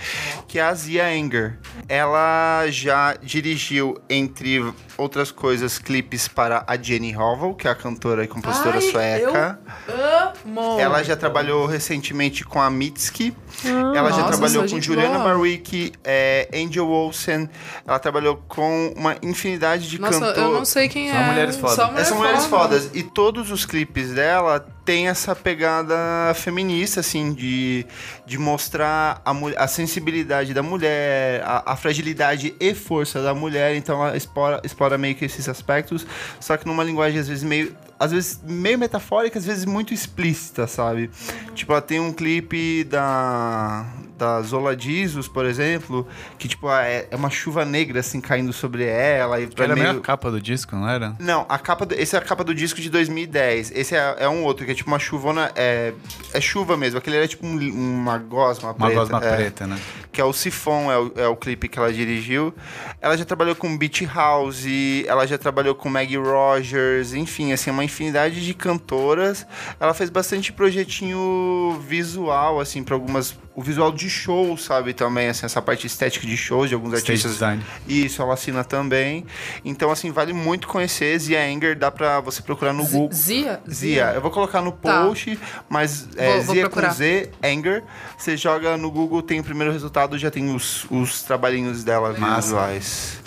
que é a Zia Anger. Ela já dirigiu, entre outras coisas, clipes para a Jenny Howell, que é a cantora e compositora Ai, sueca. Amo! Ela já trabalhou recentemente com a Mitski. ela já Nossa, trabalhou com Juliana boa. Barwick, é, Angel Olsen. Ela trabalhou com uma infinidade de Nossa, cantores. eu não sei quem Só é. mulheres fodas. Só mulher São mulheres foda. fodas. E todos os clipes dela têm essa pegada feminista, assim, de, de mostrar a, a sensibilidade da mulher, a, a fragilidade e força da mulher. Então ela explora, explora meio que esses aspectos, só que numa linguagem às vezes meio. Às vezes meio metafórica, às vezes muito explícita, sabe? Tipo, ela tem um clipe da. Da Zola Jesus, por exemplo, que tipo, ah, é, é uma chuva negra assim caindo sobre ela. E Era meio... meio a capa do disco, não era? Não, a capa do- esse é a capa do disco de 2010. Esse é, é um outro, que é tipo uma chuvona. É, é chuva mesmo. Aquele era tipo um- uma gosma Uma preta. gosma é, preta, né? Que é o Sifon, é o, é o clipe que ela dirigiu. Ela já trabalhou com Beach House, ela já trabalhou com Maggie Rogers, enfim, assim, uma infinidade de cantoras. Ela fez bastante projetinho visual, assim, para algumas. O visual de show, sabe, também, assim, essa parte estética de shows de alguns Stage artistas. design. Isso, ela assina também. Então, assim, vale muito conhecer. Zia Anger, dá pra você procurar no Z- Google. Zia? Zia, eu vou colocar no Tá. post, mas é, Vou- vou Zia procurar. com Z, Anger. Você joga no Google, tem o primeiro resultado, já tem os, os trabalhinhos dela Massa. visuais.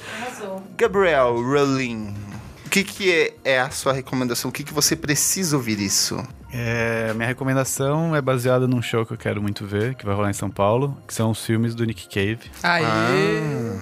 Gabriel Rolling, o que, que é, é a sua recomendação? O que, que você precisa ouvir isso? É, minha recomendação é baseada num show que eu quero muito ver, que vai rolar em São Paulo, que são os filmes do Nick Cave. Aí.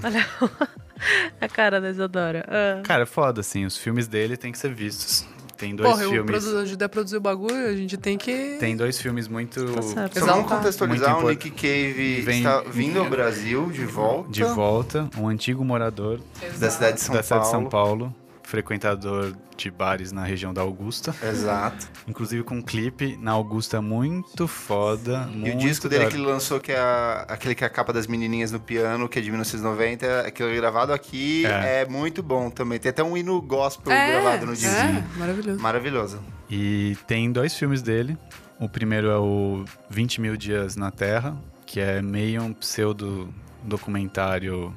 Olha <laughs> a cara da Isadora. Ah. Cara, é foda, assim, os filmes dele tem que ser vistos. Tem dois Porra, filmes. produ- ajudei a produzir o bagulho, a gente tem que... Tem dois filmes muito Tá certo. Só Exato. vamos contextualizar, Muito o Nick Cave Vem- está vindo ao Brasil de volta. de volta, um antigo morador Da cidade de São da cidade de São Paulo. Frequentador de bares na região da Augusta. Exato. Inclusive com um clipe na Augusta muito foda. E muito o disco dele da- que ele lançou, que é a- aquele que é a capa das menininhas no piano, que é de 1990, aquele gravado aqui é. É. muito bom também. Tem até um hino gospel É, gravado no disco. é, maravilhoso. Maravilhoso. E tem dois filmes dele. O primeiro é o 20 Mil Dias na Terra, que é meio um pseudo documentário.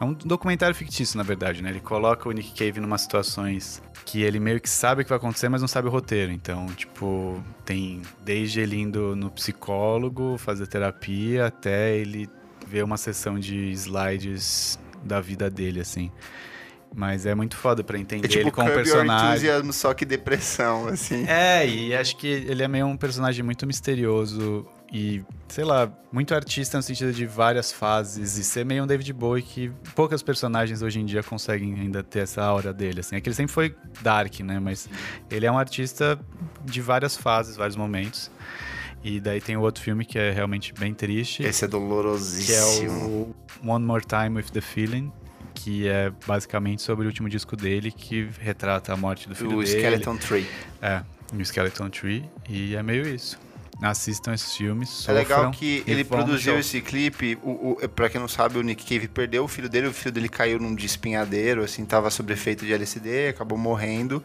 É um documentário fictício, na verdade, né? Ele coloca o Nick Cave numa situações que ele meio que sabe o que vai acontecer, mas não sabe o roteiro. Então, tipo, tem desde ele indo no psicólogo, fazer terapia, até ele ver uma sessão de slides da vida dele, assim. Mas é muito foda pra entender É tipo ele como Your personagem. Enthusiasm, só que depressão, assim. É, e acho que ele é meio um personagem muito misterioso e, sei lá, muito artista no sentido de várias fases e ser meio um David Bowie que poucas personagens hoje em dia conseguem ainda ter essa aura dele, assim. É que ele sempre foi dark, né? Mas ele é um artista de várias fases, vários momentos. E daí tem o outro filme que é realmente bem triste, Esse é que é dolorosíssimo. o One More Time with the Feeling, que é basicamente sobre o último disco dele que retrata a morte do filho O, dele. Skeleton Tree. É, no Skeleton Tree. E é meio isso. Assistam esses filmes. É legal sofram que ele produziu esse clipe. O, o, pra quem não sabe, o Nick Cave perdeu o filho dele. O filho dele caiu num espinhadeiro, assim, tava sob efeito de LSD, acabou morrendo.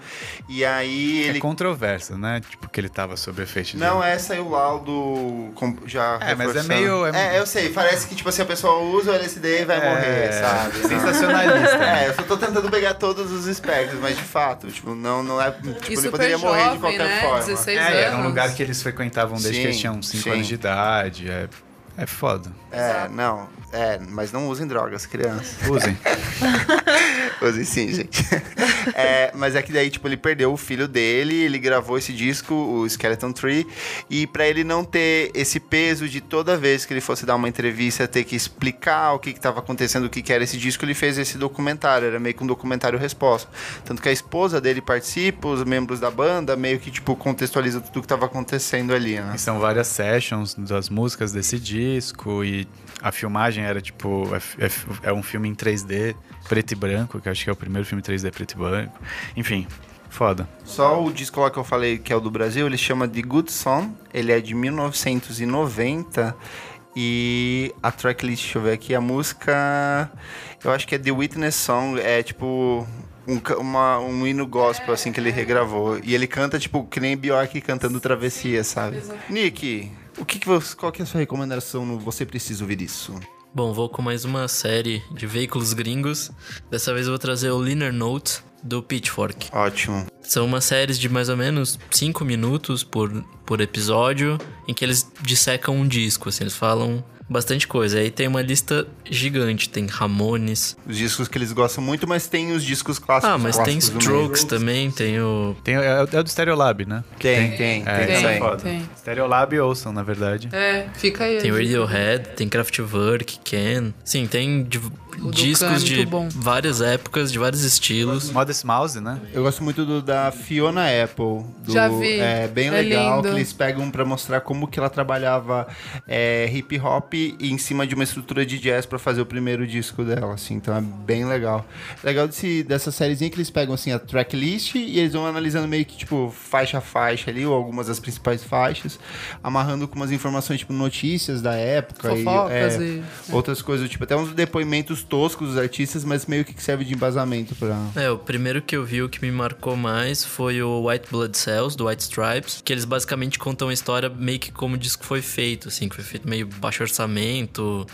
E aí É ele. controverso, né? Tipo, que ele tava sob efeito de... Não, é saiu o laudo já. É, mas é meio- é- É, eu sei. Parece que, tipo assim, a pessoa usa o LSD e vai É, morrer, sabe? Sensacionalista. É, eu só tô tentando pegar todos os espectros, mas de fato, tipo, não, não é. Tipo, E ele super poderia morrer de jovem, qualquer né? forma. 16 É, anos. era um lugar que eles frequentavam desde Sim, que eles tinham 5 sim. anos de idade. É, é foda. É, não. É, mas não usem drogas, crianças. Usem. <laughs> Usem sim, gente. É, mas é que daí, tipo, ele perdeu o filho dele, ele gravou esse disco, o Skeleton Tree, e pra ele não ter esse peso de toda vez que ele fosse dar uma entrevista, ter que explicar o que que tava acontecendo, o que que era esse disco, ele fez esse documentário, era meio que um documentário resposta. Tanto que a esposa dele participa, os membros da banda, meio que, tipo, contextualiza tudo que tava acontecendo ali, né? E são várias sessions das músicas desse disco e a filmagem era tipo é, é- é um filme em 3D preto e branco, que eu acho que é o primeiro filme 3D preto e branco. Enfim, foda. Só o disco lá que eu falei que é o do Brasil, ele chama The Good Song. Ele é de 1990 e a tracklist, deixa eu ver aqui, a música, eu acho que é The Witness Song, é tipo um, uma, um hino gospel assim que ele regravou. E ele canta tipo que nem Bjork cantando Travessia, sabe? Nick, o que, que você, qual que é a sua recomendação no Você Precisa Ouvir Isso? Bom, vou com mais uma série de veículos gringos. Dessa vez eu vou trazer o Liner Note do Pitchfork. Ótimo. São umas séries de mais ou menos 5 minutos por, por episódio, em que eles dissecam um disco, assim, eles falam bastante coisa. Aí tem uma lista gigante, tem Ramones. Os discos que eles gostam muito, mas tem os discos clássicos. Ah, mas tem clássicos meio. Strokes também, tem o. Tem, é, é o do Stereolab, né? Tem, tem, tem, É, Tem, é também. foda. tem. Stereolab ouçam, na verdade. É, fica aí. Tem. Radiohead, tem Kraftwerk, Ken. Sim, tem de- O é discos de bom. várias épocas, de vários estilos. Modest Mouse, né? Eu gosto muito do da Fiona Apple. do- Já vi. É bem É legal lindo. que eles pegam pra mostrar como que ela trabalhava é, hip hop em cima de uma estrutura de jazz pra fazer o primeiro disco dela, assim. Então é bem legal. Legal desse, dessa sériezinha que eles pegam assim a tracklist e eles vão analisando meio que tipo faixa a faixa ali ou algumas das principais faixas, amarrando com umas informações tipo notícias da época Fofocas e, é, e- outras coisas, tipo até uns depoimentos toscos dos artistas, mas meio que serve de embasamento pra É, o primeiro que eu vi, o que me marcou mais foi o White Blood Cells, do White Stripes, que eles basicamente contam a história meio que como o disco foi feito, assim, que foi feito meio baixo orçamento.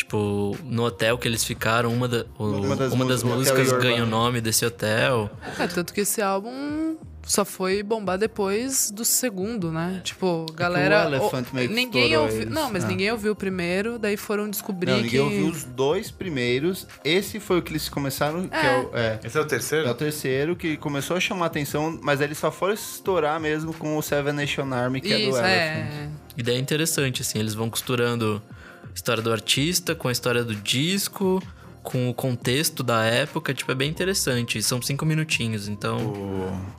Tipo, no hotel que eles ficaram, uma, da- o- Uma das uma das músicas, ganha o nome desse hotel. É, tanto que esse álbum só foi bombar depois do segundo, né? Tipo, galera. o Elephant meio que ninguém estourou ouviu. eles. Não, mas Ah. ninguém ouviu o primeiro, daí foram descobrir Não, que. ninguém ouviu os dois primeiros. Esse foi o que eles começaram, que é o, é, Esse é o terceiro? é o terceiro, que começou a chamar atenção, mas eles só foram estourar mesmo com o Seven Nation Army, que é do Isso, Elephant. é. E daí é interessante, assim, eles vão costurando história do artista com a história do disco, com o contexto da época, tipo, é bem interessante. São cinco minutinhos, então.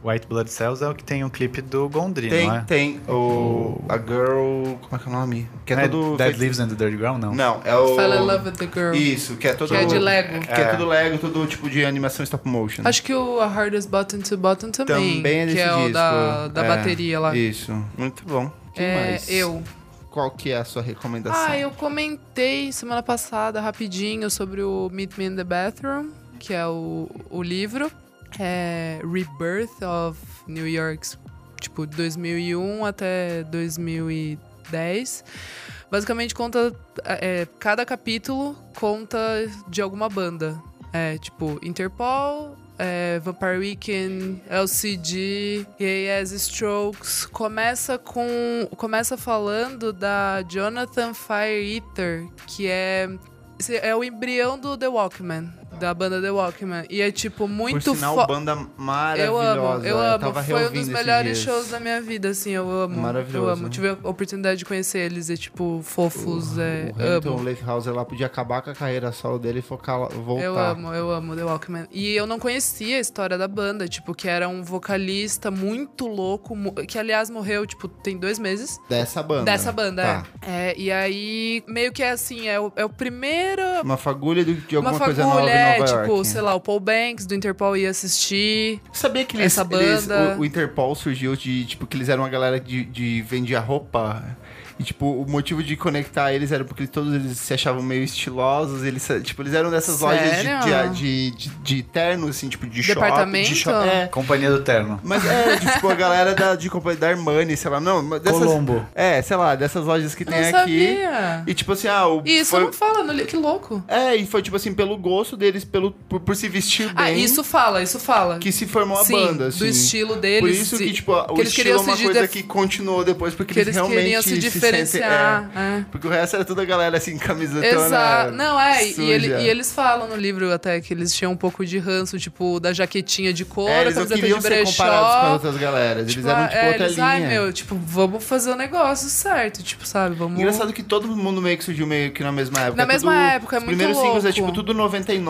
O White Blood Cells é o que tem um clipe do Gondry, Tem, não é? tem. O. A Girl. Como é que é o nome? Que é, É todo. Dead Leaves and the Dirty Ground, não? Não, é o. Fell in Love with the Girl. Isso, que é todo. Que é de Lego. Que é, tudo Lego, tudo tipo de animação stop motion. Acho que o A Hardest Button to Button também. Também é desse que é disco. o da, da É, bateria lá. Isso, muito bom. Quem é, mais? eu. Qual que é a sua recomendação? Ah, eu comentei semana passada rapidinho sobre o Meet Me in the Bathroom, que é o, o livro. É Rebirth of New York, tipo, 2001 até 2010. Basicamente conta. é, cada capítulo conta de alguma banda. É, tipo, Interpol, é, Vampire Weekend, LCD, EAS Strokes. Começa com. Começa falando da Jonathan Fire Eater, que é. É o embrião do The Walkman, da banda The Walkman. E é, tipo, muito Por sinal, fo- banda eu maravilhosa. amo, eu amo. tava Foi um dos melhores shows da minha vida, assim, eu amo. Maravilhoso. Eu amo. Tive a oportunidade de conhecer eles e, tipo, fofos, é, o Hamilton amo. Leifhauser lá podia acabar com a carreira solo dele e focar voltar. Eu amo, eu amo The Walkman. E eu não conhecia a história da banda, tipo, que era um vocalista muito louco, que aliás morreu, tipo, tem dois meses. Dessa banda. Dessa banda, Tá. é. é. E aí, meio que é assim, é o, é o primeiro. Uma fagulha de, de alguma uma coisa fagulha, nova é, em Nova tipo, York. sei lá, o Paul Banks do Interpol ia assistir. Sabia que eles, essa eles- banda- o, o Interpol surgiu de, tipo, que eles eram uma galera de, de vendia roupa. E, tipo, o motivo de conectar eles era porque todos eles se achavam meio estilosos. Eles, tipo, eles eram dessas lojas de, Sério? de, de, de terno, assim, tipo, de shopping. Departamento? De shop, é. Companhia do Terno. Mas é, de, tipo, a galera da, de companhia da Armani, sei lá, não. mas Dessas, Colombo. É, sei lá, dessas lojas que tem não aqui. sabia. E tipo assim, ah, o. Isso foi, não fala no que louco. É, e foi tipo assim, pelo gosto deles, pelo, por, por se vestir bem. Ah, isso fala, isso fala. Que se formou a Sim, banda, assim. do estilo deles. Por isso que, se- tipo, o que eles estilo é uma se coisa dif- que continuou depois, porque que eles, eles realmente queriam se sentem- diferenciar. é. é. porque o resto era toda a galera assim, camisetona. Exato. Não, é, e, ele- e eles falam no livro até que eles tinham um pouco de ranço, tipo, da jaquetinha de couro, É, eles não camiseta queriam de ser brechó. comparados com as outras galeras. Eles Tipo, eram, tipo, é, outra eles, linha. ai, meu, tipo, vamos fazer o negócio certo, tipo, sabe? Vamos. Engraçado que todo mundo meio que surgiu meio que na mesma época. Na É mesma época, é os muito primeiros singles é tipo tudo 99,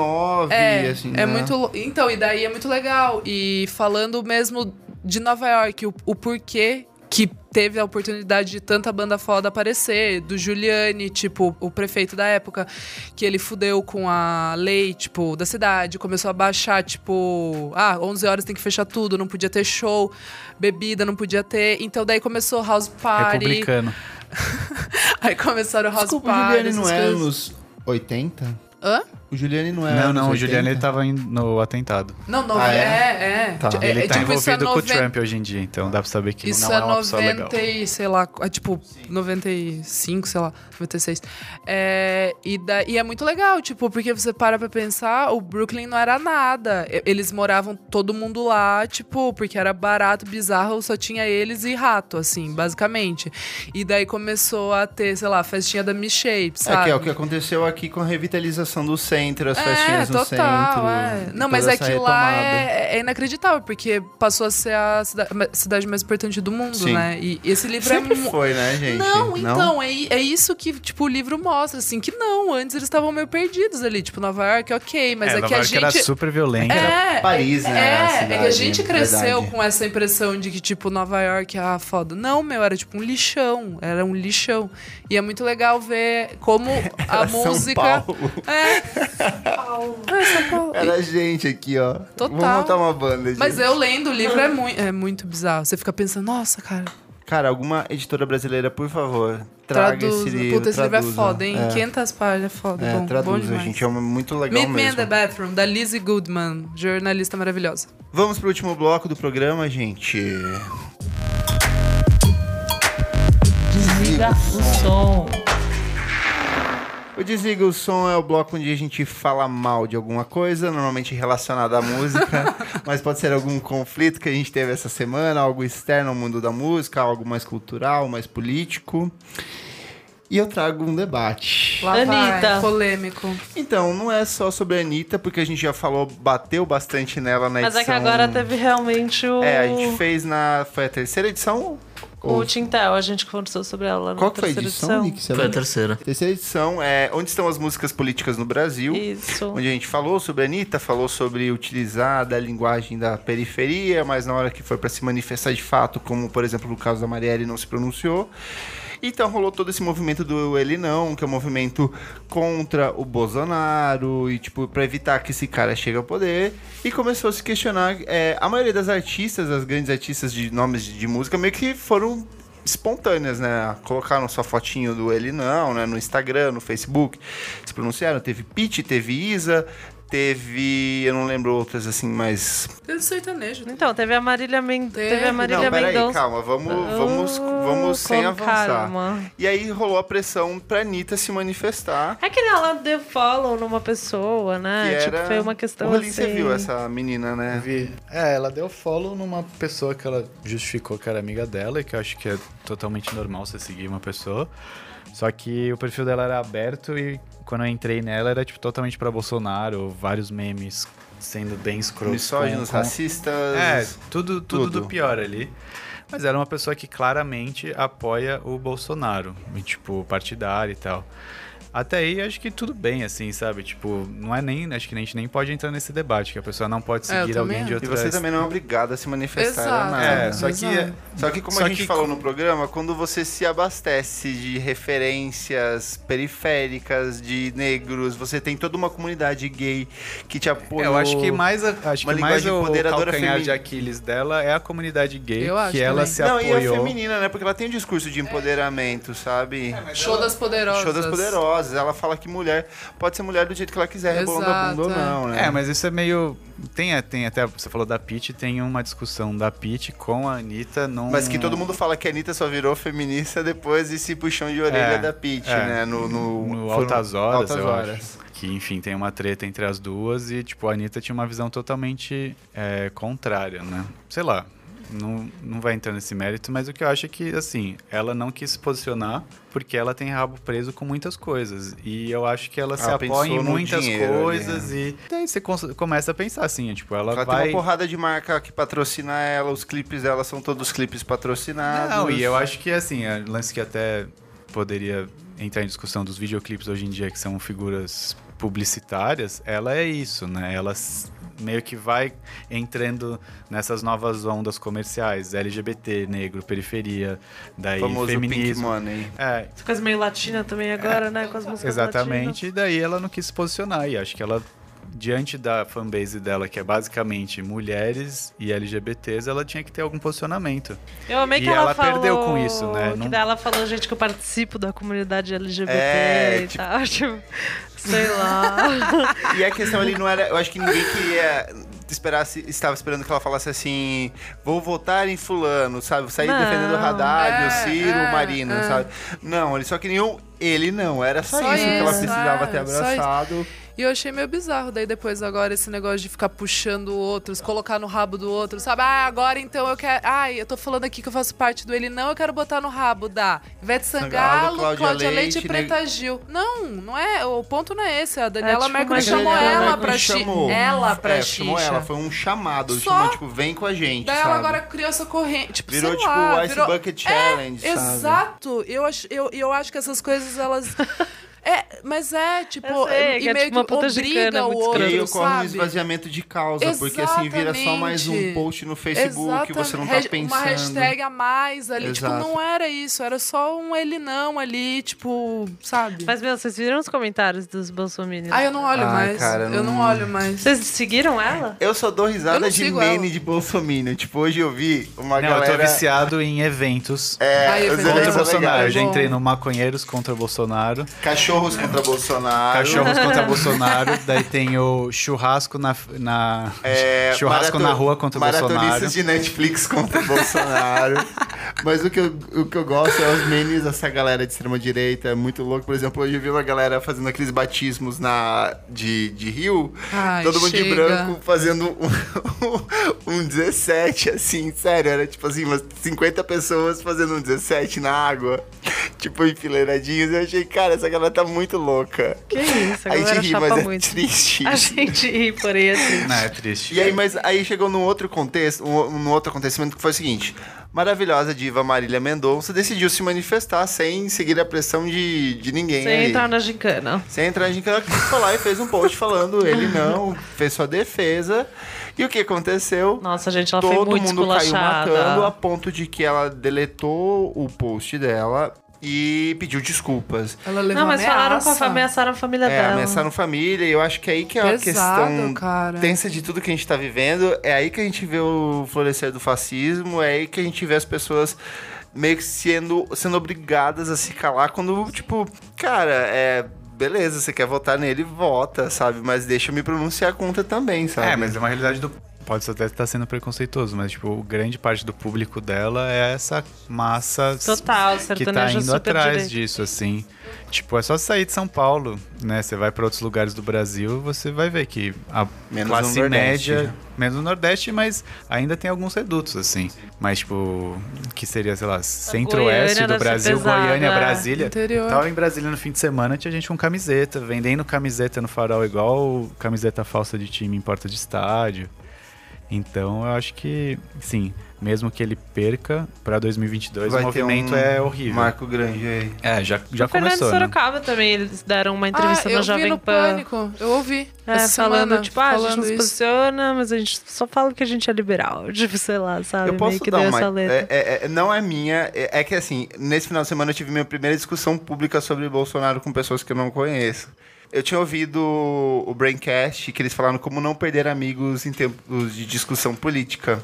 É, assim, é né? muito. Então, e daí é muito legal. E falando mesmo de Nova York, o, o porquê que teve a oportunidade de tanta banda foda aparecer, do Giuliani, tipo, o prefeito da época, que ele fudeu com a lei, tipo, da cidade, começou a baixar, tipo, ah, 11 horas tem que fechar tudo, não podia ter show, bebida não podia ter. Então daí começou House Party. Republicano. <laughs> Aí começaram House Desculpa, o Party. Juliane não é coisas. nos 80? Hã? O Juliane não é Não, não, o 80? Juliano ele tava in- no atentado. Não, não, Ah, é? é, é. Tá. É, Ele é, tá tipo, é envolvido com o 90 Trump hoje em dia, então dá pra saber que Isso não é é uma pessoa legal. 90 e, sei lá, é tipo 95, sei lá, 96. É, e, da, e é muito legal, tipo, porque você para pra pensar, o Brooklyn não era nada. Eles moravam todo mundo lá, tipo, porque era barato, bizarro, só tinha eles e rato, assim, basicamente. E daí começou a ter, sei lá, festinha da Me-Shape, É, sabe? que é o que aconteceu aqui com a revitalização do centro, as festinhas no total, centro. é. Não, mas é que lá é, é inacreditável, porque passou a ser a cida- cidade mais importante do mundo, Sim. né? E esse livro Sempre é foi, né, gente? Não, então, é, é isso que, tipo, o livro mostra, assim, que não, antes eles estavam meio perdidos ali, tipo, Nova York, ok, mas é, Nova que a York gente... era super violento. É, Paris, né, É, a é que a cidade, gente cresceu verdade. com essa impressão de que, tipo, Nova York, ah, foda. Não, meu, era tipo um lixão. Era um lixão. E é muito legal ver como <laughs> a Era São música. Paulo. É. É, São Paulo. Era a gente aqui, ó. Total. Vamos montar uma banda, gente. Mas eu lendo o livro é, mui é muito bizarro. Você fica pensando, nossa, cara, Cara, alguma editora brasileira, por favor, traga traduza. esse livro. Puta, esse livro é traduza. foda, hein? É. 500 páginas, é foda. É, bom, bom traduza, demais. gente. É muito legal Meet Me in mesmo. the Bathroom, da Lizzie Goodman, jornalista maravilhosa. Vamos pro último bloco do programa, gente. Desliga o som. O Desliga o Som é o bloco onde a gente fala mal de alguma coisa, normalmente relacionada à música, <laughs> mas pode ser algum conflito que a gente teve essa semana, algo externo ao mundo da música, algo mais cultural, mais político. E eu trago um debate. Lá Anitta. vai, polêmico. Então, não é só sobre a Anitta, porque a gente já falou, bateu bastante nela na Mas edição... é que agora teve realmente o. É, a gente fez na... Foi a terceira edição? O Tintel, a gente conversou sobre ela na Qual que foi a terceira edição, edição. Nick? Foi a terceira. Terceira edição é Onde estão as músicas políticas no Brasil? Isso. Onde a gente falou sobre a Anitta, falou sobre utilizar da linguagem da periferia, mas na hora que foi para se manifestar de fato, como por exemplo no caso da Marielle, não se pronunciou. Então rolou todo esse movimento do Ele Não, que é um movimento contra o Bolsonaro e, tipo, pra evitar que esse cara chegue ao poder. E começou a se questionar. é, a maioria das artistas, as grandes artistas de nomes de, de música, meio que foram espontâneas, né? Colocaram sua fotinho do Ele Não, né? No Instagram, no Facebook. Se pronunciaram. Teve Pete, teve Isa, teve. Eu não lembro outras assim, mas. Teve sertanejo. Então, teve a Marília, Men... Teve. teve a Marília não, peraí, Mendonça. calma, vamos, vamos, Oh, vamos sem avançar. calma. E aí rolou a pressão pra Anitta se manifestar. É que ela deu follow numa pessoa, né? que tipo, era... foi uma questão o Rolim, assim. você viu essa menina, né? Vi. É, ela deu follow numa pessoa que ela justificou que era amiga dela e que eu acho que é totalmente normal você seguir uma pessoa. Só que o perfil dela era aberto e quando eu entrei nela era tipo totalmente pra Bolsonaro, vários memes sendo bem escrotos. Misóginos, com- com- racistas. É, tudo, tudo, Tudo. do pior ali. Mas era uma pessoa que claramente apoia o Bolsonaro, e, tipo, partidário e tal. Até aí, acho que tudo bem, assim, sabe? Tipo, não é nem. Acho que a gente nem pode entrar nesse debate, que a pessoa não pode É, seguir também alguém de acho. E outra você também não é obrigado a se manifestar. Exato. nada. É, só que. Exato. Só que como Só a gente que falou no programa, quando você se abastece de referências periféricas de negros, você tem toda uma comunidade gay que te apoia. É, eu acho que mais, a- acho uma que mais linguagem o empoderadora calcanhar femini- de Aquiles dela é a comunidade gay, Eu acho que ela também. se Não, e a apoiou. feminina, né? Porque ela tem um discurso de empoderamento, sabe? Show das poderosas. Show das poderosas. Ela fala que mulher pode ser mulher do jeito que ela quiser, rebolando a bunda ou é. não, né? É, mas isso é meio. Tem, tem até. Você falou da Pete, tem uma discussão da Pete com a Anitta num. Mas que todo mundo fala que a Anitta só virou feminista depois desse puxão de orelha É, da Pitty, é. né? No, no, No Altas Horas, Altas eu Horas. acho. Que, enfim, tem uma treta entre as duas e, tipo, a Anitta tinha uma visão totalmente é, contrária, né? Sei lá, não, não vai entrar nesse mérito, mas o que eu acho é que, assim, ela não quis se posicionar porque ela tem rabo preso com muitas coisas. E eu acho que ela se Ela apoia em muitas dinheiro coisas e daí você começa a pensar assim, tipo, ela, Ela tem vai... uma porrada de marca que patrocina ela, os clipes dela são todos clipes patrocinados. Não, e eu acho que assim, é lance que até poderia entrar em discussão dos videoclipes hoje em dia, que são figuras publicitárias, ela é isso, né? Ela meio que vai entrando nessas novas ondas comerciais, LGBT, negro, periferia, daí famoso Pink feminismo. Money. É, Essa coisa meio latina também agora, né? Com as músicas exatamente, e daí ela não quis se posicionar, e acho que ela diante da fanbase dela, que é basicamente mulheres e LGBTs, ela tinha que ter algum posicionamento. Eu amei E que ela, ela falou... perdeu com isso, né? Que Não- ela falou, gente, que eu participo da comunidade LGBT É, e tipo- tal. <laughs> Tipo, sei lá. <laughs> E a questão ali não era. Eu acho que ninguém queria esperar, se- estava esperando que ela falasse assim: vou votar em Fulano, sabe? Sair Não. defendendo o Haddad, É, o Ciro, é, o Marino, é. sabe? Não, eles só queriam ele não. Era só, Só isso, que ela isso, precisava é, ter só isso. abraçado. E eu achei meio bizarro daí depois agora esse negócio de ficar puxando outros, colocar no rabo do outro, sabe? Ah, agora então eu quero. Ai, eu tô falando aqui que eu faço parte do ele não, eu quero botar no rabo da Ivete Sangalo, Sangalo, Cláudia Cláudia, Leite, Leite, e Preta Gil. Não, não é. O ponto não é esse. A Daniela tipo, Mercury chamou Daniela ela Mercury pra chamou. Ela pra é, chamou ela, foi um chamado. Só- Chamou, tipo, vem com a gente. Daí sabe? ela agora criou essa corrente. Tipo, Virou sei tipo lá, o Ice virou... Bucket Challenge, É, sabe? Exato. Eu acho, eu, eu acho que essas coisas, elas. <laughs> É, mas é, tipo, sei, e é meio tipo uma que obriga gincana o muito E outro, aí ocorre um esvaziamento de causa, porque assim vira só mais um Exatamente. post no Facebook que você não tá Exatamente. pensando. Uma hashtag a mais ali. Tipo, Exato. não era isso. Era só um ele não ali, tipo, sabe? Mas, meu, vocês viram os comentários dos bolsominions? Ah, eu não olho Ai, mais. cara, Eu não não- olho mais. Vocês seguiram ela? Eu só dou risada de meme de Bolsonaro. Tipo, hoje eu vi uma Não, galera... eu tô viciado em eventos É, Ai, evento contra eventos o Bolsonaro. Eu já entrei no Maconheiros contra Bolsonaro, Cachorros contra Bolsonaro. Cachorros contra <laughs> Bolsonaro, daí tem o churrasco na, na É, churrasco na rua contra o Bolsonaro. Maratonistas de Netflix contra Bolsonaro. <laughs> Mas o que, eu, o que eu gosto é os memes dessa galera de extrema direita. É muito louco. Por exemplo, hoje eu vi uma galera fazendo aqueles batismos na, de, de Rio. Ai, todo mundo de chega. branco fazendo um, <laughs> um 17, assim, sério. Era tipo assim, umas 50 pessoas fazendo um 17 na água. Tipo, enfileiradinhos. Eu achei, cara, essa galera tá muito louca. Que isso, a A gente galera ri, mas é muito. triste. A gente ri, porém, assim. Não, é triste. E aí, mas aí chegou num outro contexto, um, um outro acontecimento que foi o seguinte: maravilhosa diva Marília Mendonça decidiu se manifestar sem seguir a pressão de, de ninguém. Sem ali. entrar na gincana. Sem entrar na gincana, foi lá e fez um post falando ele <laughs> não, fez sua defesa. E o que aconteceu? Nossa, gente, ela foi Todo muito mundo caiu matando a ponto de que ela deletou o post dela e pediu desculpas. Ela levou Não, mas falaram com a ameaçaram a família É, dela. ameaçaram família, e eu acho que é aí que é a questão cara. tensa de tudo que a gente tá vivendo. É aí que a gente vê o florescer do fascismo, é aí que a gente vê as pessoas meio que sendo, sendo obrigadas a se calar quando, tipo, cara, é. Beleza, você quer votar nele, vota, sabe? Mas deixa eu me pronunciar contra também, sabe? É, mas é uma realidade do. Pode até estar sendo preconceituoso, mas, tipo, grande parte do público dela é essa massa Total, que tá indo super atrás direita. disso, assim. Tipo, é só sair de São Paulo, né? Você vai pra outros lugares do Brasil, você vai ver que a Menos classe no Nordeste, média, né? menos no Nordeste, mas ainda tem alguns redutos, assim. Mas, tipo, que seria, sei lá, centro-oeste do Brasil, Goiânia, é. Brasília. Interior. Tava em Brasília no fim de semana, tinha gente com camiseta, vendendo camiseta no farol, igual camiseta falsa de time em porta de estádio. Então eu acho que, sim, mesmo que ele perca pra 2022, Vai o ter movimento um é horrível. Marco Grande aí. É, já, já o Fernando começou, né? Sorocaba também, eles deram uma entrevista ah, na eu Jovem vi no Pan. Pânico. Eu ouvi. É, essa falando, semana, tipo, ah, a gente falando não se posiciona, mas a gente só fala que a gente é liberal. <laughs> Tipo, sei lá, sabe? Eu posso Meio que dar deu uma. essa letra. é- é- é- não é minha. É, é que assim, nesse final de semana eu tive minha primeira discussão pública sobre Bolsonaro com pessoas que eu não conheço. Eu tinha ouvido o Braincast que eles falaram como não perder amigos em tempos de discussão política.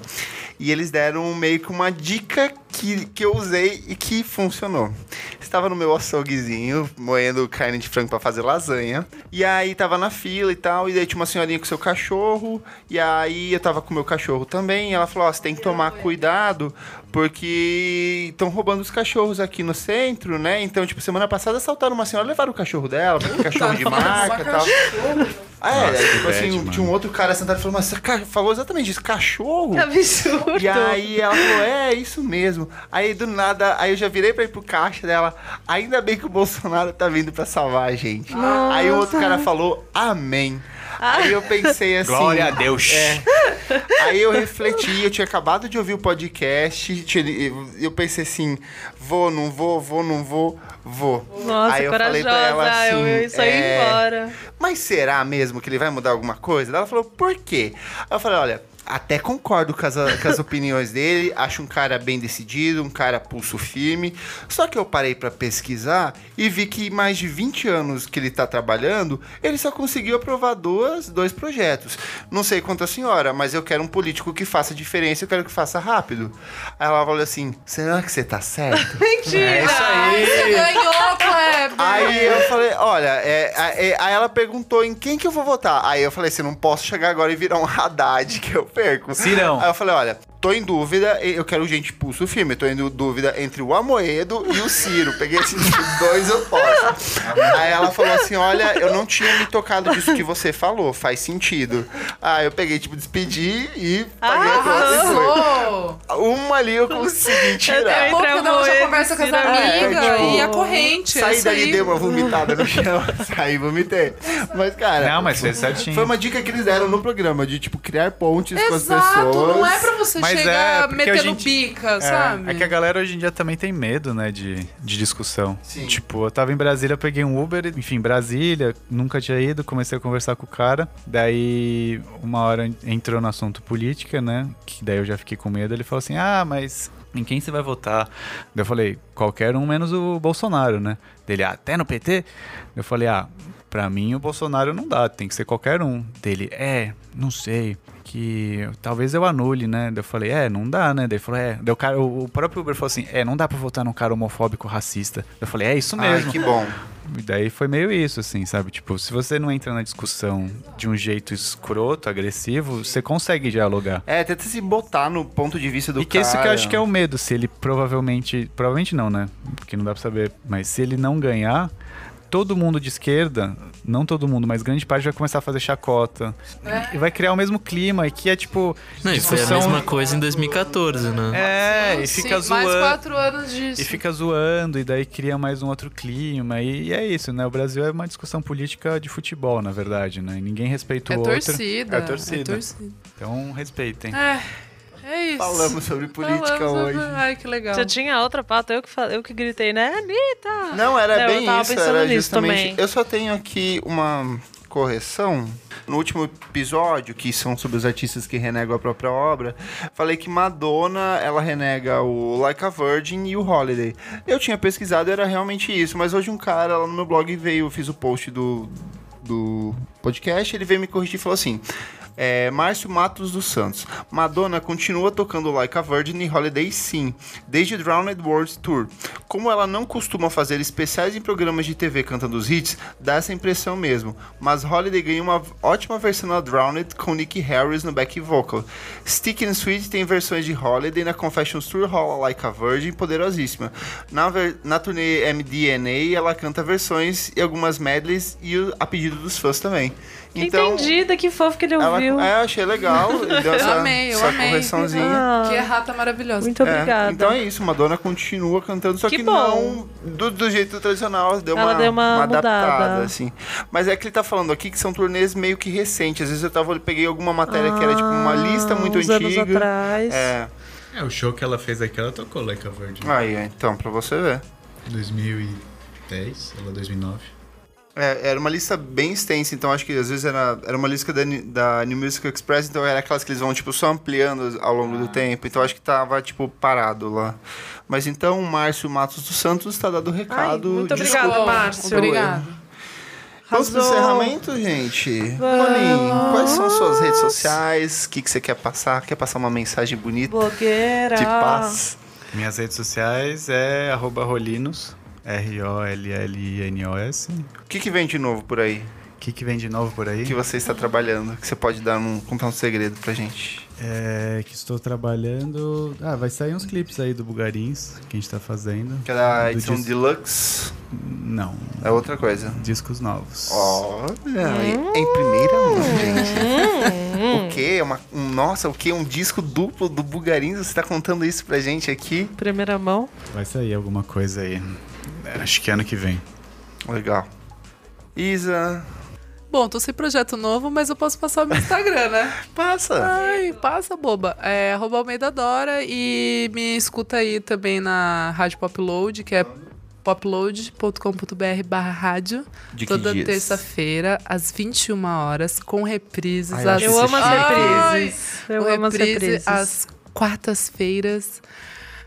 E eles deram meio que uma dica que, que eu usei e que funcionou. Estava no meu açouguezinho, moendo carne de frango para fazer lasanha. E aí tava na fila e tal, e daí tinha uma senhorinha com seu cachorro. E aí eu tava com meu cachorro também. E ela falou: Ó, você tem que tomar cuidado, porque estão roubando os cachorros aqui no centro, né? Então, tipo, semana passada assaltaram uma senhora, levaram o cachorro dela, porque cachorro de marca e tal. Ah, é, Nossa, aí, que tipo assim, bad, tinha um outro cara sentado e falou, mas falou exatamente isso, cachorro? Que absurdo. E aí ela falou, é, isso mesmo. Aí do nada, aí eu já virei pra ir pro caixa dela. Ainda bem que o Bolsonaro tá vindo pra salvar a gente. Aí o outro cara falou, amém. Aí eu pensei assim. Glória a Deus. É. Aí eu refleti, eu tinha acabado de ouvir o podcast. Eu pensei assim: vou, não vou, vou, não vou, vou. Nossa, aí eu corajosa. falei pra ela assim: eu ia sair é, embora. Mas será mesmo que ele vai mudar alguma coisa? Ela falou, por quê? Aí eu falei, olha, até concordo com as, com as <laughs> opiniões dele, acho um cara bem decidido, um cara pulso firme. Só que eu parei pra pesquisar e vi que mais de 20 anos que ele tá trabalhando, ele só conseguiu aprovar duas, dois projetos. Não sei quanto a senhora, mas eu quero um político que faça diferença, eu quero que faça rápido. Aí ela falou assim: será que você tá certo? <laughs> Mentira! É isso aí. Você ganhou, Kleber! Aí eu falei, olha, é, é, aí ela perguntou em quem que eu vou votar. Aí eu falei assim, não posso chegar agora e virar um Haddad que eu perco. Cirão. Aí eu falei, olha, tô em dúvida, eu quero gente pulso firme, tô em dúvida entre o Amoedo e o Ciro. Peguei esses <laughs> dois opostos. Aí ela falou assim, olha, eu não tinha me tocado disso que você falou, faz sentido. Aí eu peguei, tipo, despedi e paguei a e foi. Arrasou! Uma ali eu consegui tirar. não, já amor, conversa com as tira- amigas É, tipo, e a corrente. é Saí isso dali, aí. dei uma vomitada no chão, <laughs> saí e vomitei. Mas, cara. Não, mas fez certinho. Foi uma dica que eles deram no programa, de, tipo, criar pontes com as Exato, pessoas. não é pra você Mas chegar é, porque a metendo gente- bica, É, sabe? é que a galera hoje em dia também tem medo, né, de, de discussão. Sim. Tipo, eu tava em Brasília, peguei um Uber, enfim, Brasília, nunca tinha ido, comecei a conversar com o cara. Daí, uma hora entrou no assunto política, né? Que daí eu já fiquei com medo. Ele falou assim: ah, mas em quem você vai votar? Daí eu falei: qualquer um menos o Bolsonaro, né? Dele, ah, até no PT? Eu falei: ah, pra mim o Bolsonaro não dá, tem que ser qualquer um. Dele, é, não sei que talvez eu anule, né? Daí eu falei, é, não dá, né? Daí ele falou, é. Daí o, cara, o, próprio Uber falou assim, é, não dá pra votar num cara homofóbico racista. Eu falei, é isso Ai, mesmo. que bom. E daí foi meio isso, assim, sabe? Tipo, se você não entra na discussão de um jeito escroto, agressivo, você consegue dialogar. É, tenta se botar no ponto de vista do e que cara. isso que eu acho que é o medo, se ele provavelmente. Provavelmente não, né? Porque não dá pra saber. Mas se ele não ganhar, todo mundo de esquerda, não todo mundo, mas grande parte vai começar a fazer chacota. E vai criar o mesmo clima, e que é tipo. Não, e foi a discussão- mesma coisa em 2014, né? É, e Sim, fica Mais zoando. quatro anos disso. E fica zoando, e daí cria mais um outro clima. E, é isso, né? O Brasil é uma discussão política de futebol, na verdade, né? E ninguém respeita É o outro. torcida. É torcida. É torcida. Então respeitem. É, É isso. Falamos sobre política Falamos hoje. sobre- Ai, que legal. Já tinha outra pauta, eu que, fa- eu que gritei, né? Anitta! Não, era Não, eu bem tava isso, pensando era nisso justamente. também. Eu só tenho aqui uma correção. No último episódio, que são sobre os artistas que renegam a própria obra, falei que Madonna, ela renega o Like a Virgin e o Holiday. Eu tinha pesquisado, era realmente isso, mas hoje um cara lá no meu blog veio, eu fiz o post do, do podcast, ele veio me corrigir e falou assim: é, Márcio Matos dos Santos. Madonna continua tocando Like a Virgin e Holiday sim, desde Drowned World Tour. Como ela não costuma fazer especiais em programas de TV cantando os hits, dá essa impressão mesmo. Mas Holiday ganhou uma ótima versão na Drowned com Nicky Harris no back vocal. Stick and Sweet tem versões de Holiday na Confessions Tour rola Like a Virgin poderosíssima. Na, na turnê MDNA ela canta versões e algumas medleys e a pedido dos fãs também. Então, Entendida, que fofo que ele ela, ouviu. é, eu achei legal. <laughs> Deu essa, amei, eu essa amei. correçãozinha. Ah, Que errata maravilhosa. muito É, obrigada. então é isso, Madonna continua cantando, só que, Que não do, do jeito tradicional, deu Ela uma, deu uma adaptada, mudada. assim. Mas é que ele tá falando aqui que são turnês meio que recentes. Às vezes eu tava, eu peguei alguma matéria que era tipo uma lista muito Ah, uns anos antiga. atrás. É. É, o show que ela fez aqui, ela tocou Like a Virgin. Aí, então, pra você ver. 2010, ela 2009. É, era uma lista bem extensa, então acho que às vezes era, era uma lista da, da New Music Express, então era aquelas que eles vão, tipo, só ampliando ao longo Ah. do tempo. Então acho que tava, tipo, parado lá. Mas então o Márcio Matos dos Santos tá dado o recado. muito Desculpa obrigada, Bom, Márcio. Obrigado. Vamos pro encerramento, gente? Rolim, quais são as suas redes sociais? O que, que você quer passar? Quer passar uma mensagem bonita Blogueira. de paz? Minhas redes sociais é arroba rolinos, R-O-L-L-I-N-O-S. O que, que vem de novo por aí? O que, que vem de novo por aí? Que você está trabalhando? Que você pode dar um, contar um segredo pra gente? É que estou trabalhando... Ah, vai sair uns clipes aí do Bugarins, que a gente tá fazendo. Que é a Do edição dis- deluxe Não, é outra coisa. discos novos. Olha, em- em primeira mão, gente. O quê? Uma, um, nossa, o quê? Um disco duplo do Bugarins? Você tá contando isso pra gente aqui? Primeira mão. Vai sair alguma coisa aí. É, Acho que ano que vem. Legal. Isa, Bom, tô sem projeto novo, mas eu posso passar o meu Instagram, né? <laughs> passa. Ai, passa, boba. É arroba Almeida Dora e me escuta aí também na Rádio Popload, que é popload.com.br barra rádio. De que Toda terça-feira, às 21 horas, com reprises. Ai, eu às... Eu amo as Ai, reprises. Eu com amo as reprise reprises. às quartas-feiras,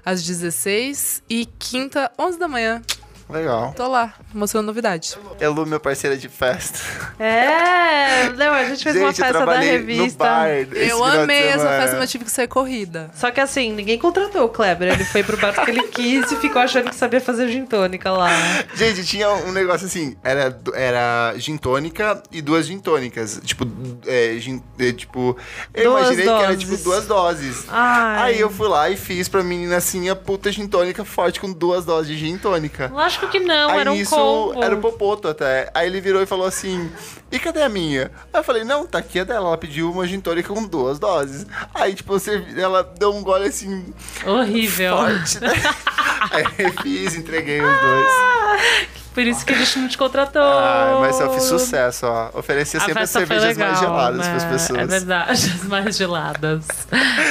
às 16 e quinta, 11 da manhã. Legal. Tô lá, mostrando novidade. Elu, meu parceiro de festa. É, não, a gente fez uma Gente, eu festa da revista. no bar esse Eu amei essa festa, mas tive que sair corrida. Só que assim, ninguém contratou o Kleber. Ele foi pro bar porque ele quis e ficou achando que sabia fazer gin tônica lá. Gente, tinha um negócio assim, era, era gin tônica e duas gin tônicas. Tipo, é, gin, é, tipo eu Duas imaginei que era doses. tipo duas doses. Ai. Aí eu fui lá e fiz pra menina assim a puta gin tônica forte com duas doses de gin tônica. Lógico que não, Aí era um nisso combo. era o Popoto até. Aí ele virou e falou assim: E cadê a minha? Aí eu falei: Não, tá aqui a dela. Ela pediu uma gin tônica com duas doses. Aí, tipo, você, ela deu um gole assim, Horrível. forte, né? Aí <laughs> eu <laughs> fiz, entreguei os dois. Por isso que a gente não te contratou. Ah, mas eu fiz sucesso, ó. Oferecia A sempre as cervejas mais legal, geladas né? pras pessoas. É verdade, <laughs> as mais geladas.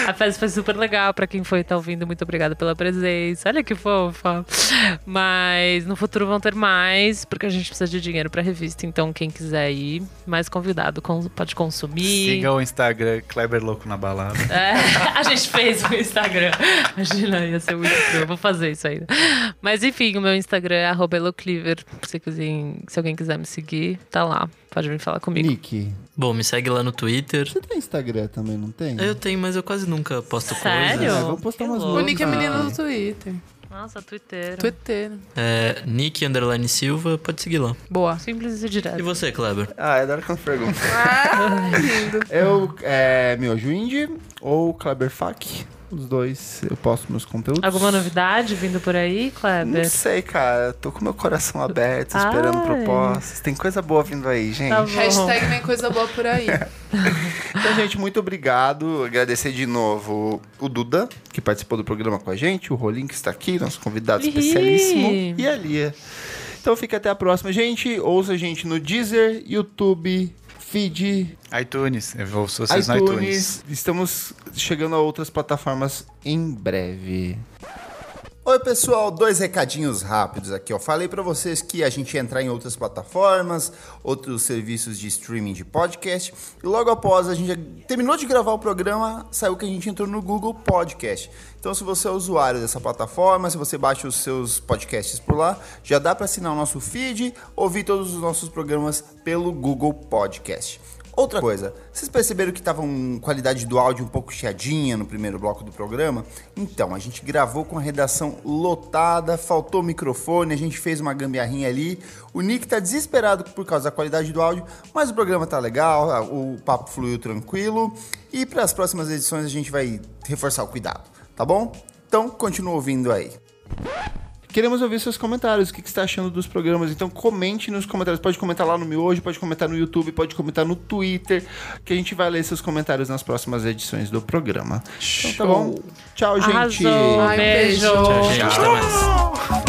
A festa foi super legal pra quem foi tá ouvindo. Muito obrigada pela presença. Olha que fofa. Mas no futuro vão ter mais, porque a gente precisa de dinheiro pra revista. Então, quem quiser ir, mais convidado pode consumir. Siga o Instagram Kleber Louco na Balada. É, <laughs> a gente fez o Instagram. Imagina, ia ser muito cru. Vou fazer isso ainda. Mas enfim, o meu Instagram é arroba elocliver. Se, quiser- se alguém quiser me seguir, tá lá. Pode vir falar comigo. Nick, Bom, me segue lá no Twitter. você tem Instagram também, não tem? Eu tenho, mas eu quase nunca posto Sério? coisas. É, vamos postar umas. O Nick é menino no Twitter. Nossa, Twitter. Twitter. É, Nick Underline Silva, pode seguir lá. Boa. Simples e E direto. você, Kleber? Ah, eu adoro quando pergunta. Ah, <laughs> lindo. Eu, é, Miojo Indie ou Kleber Fak. Os dois, eu posto meus conteúdos. Alguma novidade vindo por aí, Não Kleber? sei, cara. Tô com meu coração aberto, esperando Ai. propostas. Tem coisa boa vindo aí, gente. Tá. Hashtag vem coisa boa por aí. <laughs> Então, gente, muito obrigado. Agradecer de novo o Duda, que participou do programa com a gente, o Rolim, que está aqui, nosso convidado Ih. especialíssimo, e a Lia. Então fica até a próxima, gente. Ouça a gente no Deezer, YouTube, feed, iTunes, vocês no iTunes. iTunes. Estamos chegando a outras plataformas em breve. Oi, pessoal, dois recadinhos rápidos aqui. Eu falei para vocês que a gente ia entrar em outras plataformas, outros serviços de streaming de podcast. E logo após a gente terminou de gravar o programa, saiu que a gente entrou no Google Podcast. Então, se você é usuário dessa plataforma, se você baixa os seus podcasts por lá, já dá para assinar o nosso feed, ouvir todos os nossos programas pelo Google Podcast. Outra coisa, vocês perceberam que tava uma qualidade do áudio um pouco chiadinha no primeiro bloco do programa? Então, a gente gravou com a redação lotada, faltou microfone, a gente fez uma gambiarrinha ali. O Nick tá desesperado por causa da qualidade do áudio, mas o programa tá legal, o papo fluiu tranquilo. E para as próximas edições a gente vai reforçar o cuidado, tá bom? Então, continua ouvindo aí. Queremos ouvir seus comentários, o que, que você está achando dos programas. Então comente nos comentários. Pode comentar lá no Miojo, pode comentar no YouTube, pode comentar no Twitter, que a gente vai ler seus comentários nas próximas edições do programa. Então tá bom? Tchau, gente. Arrasou. Ai, beijo. beijo. Tchau, gente. Até mais.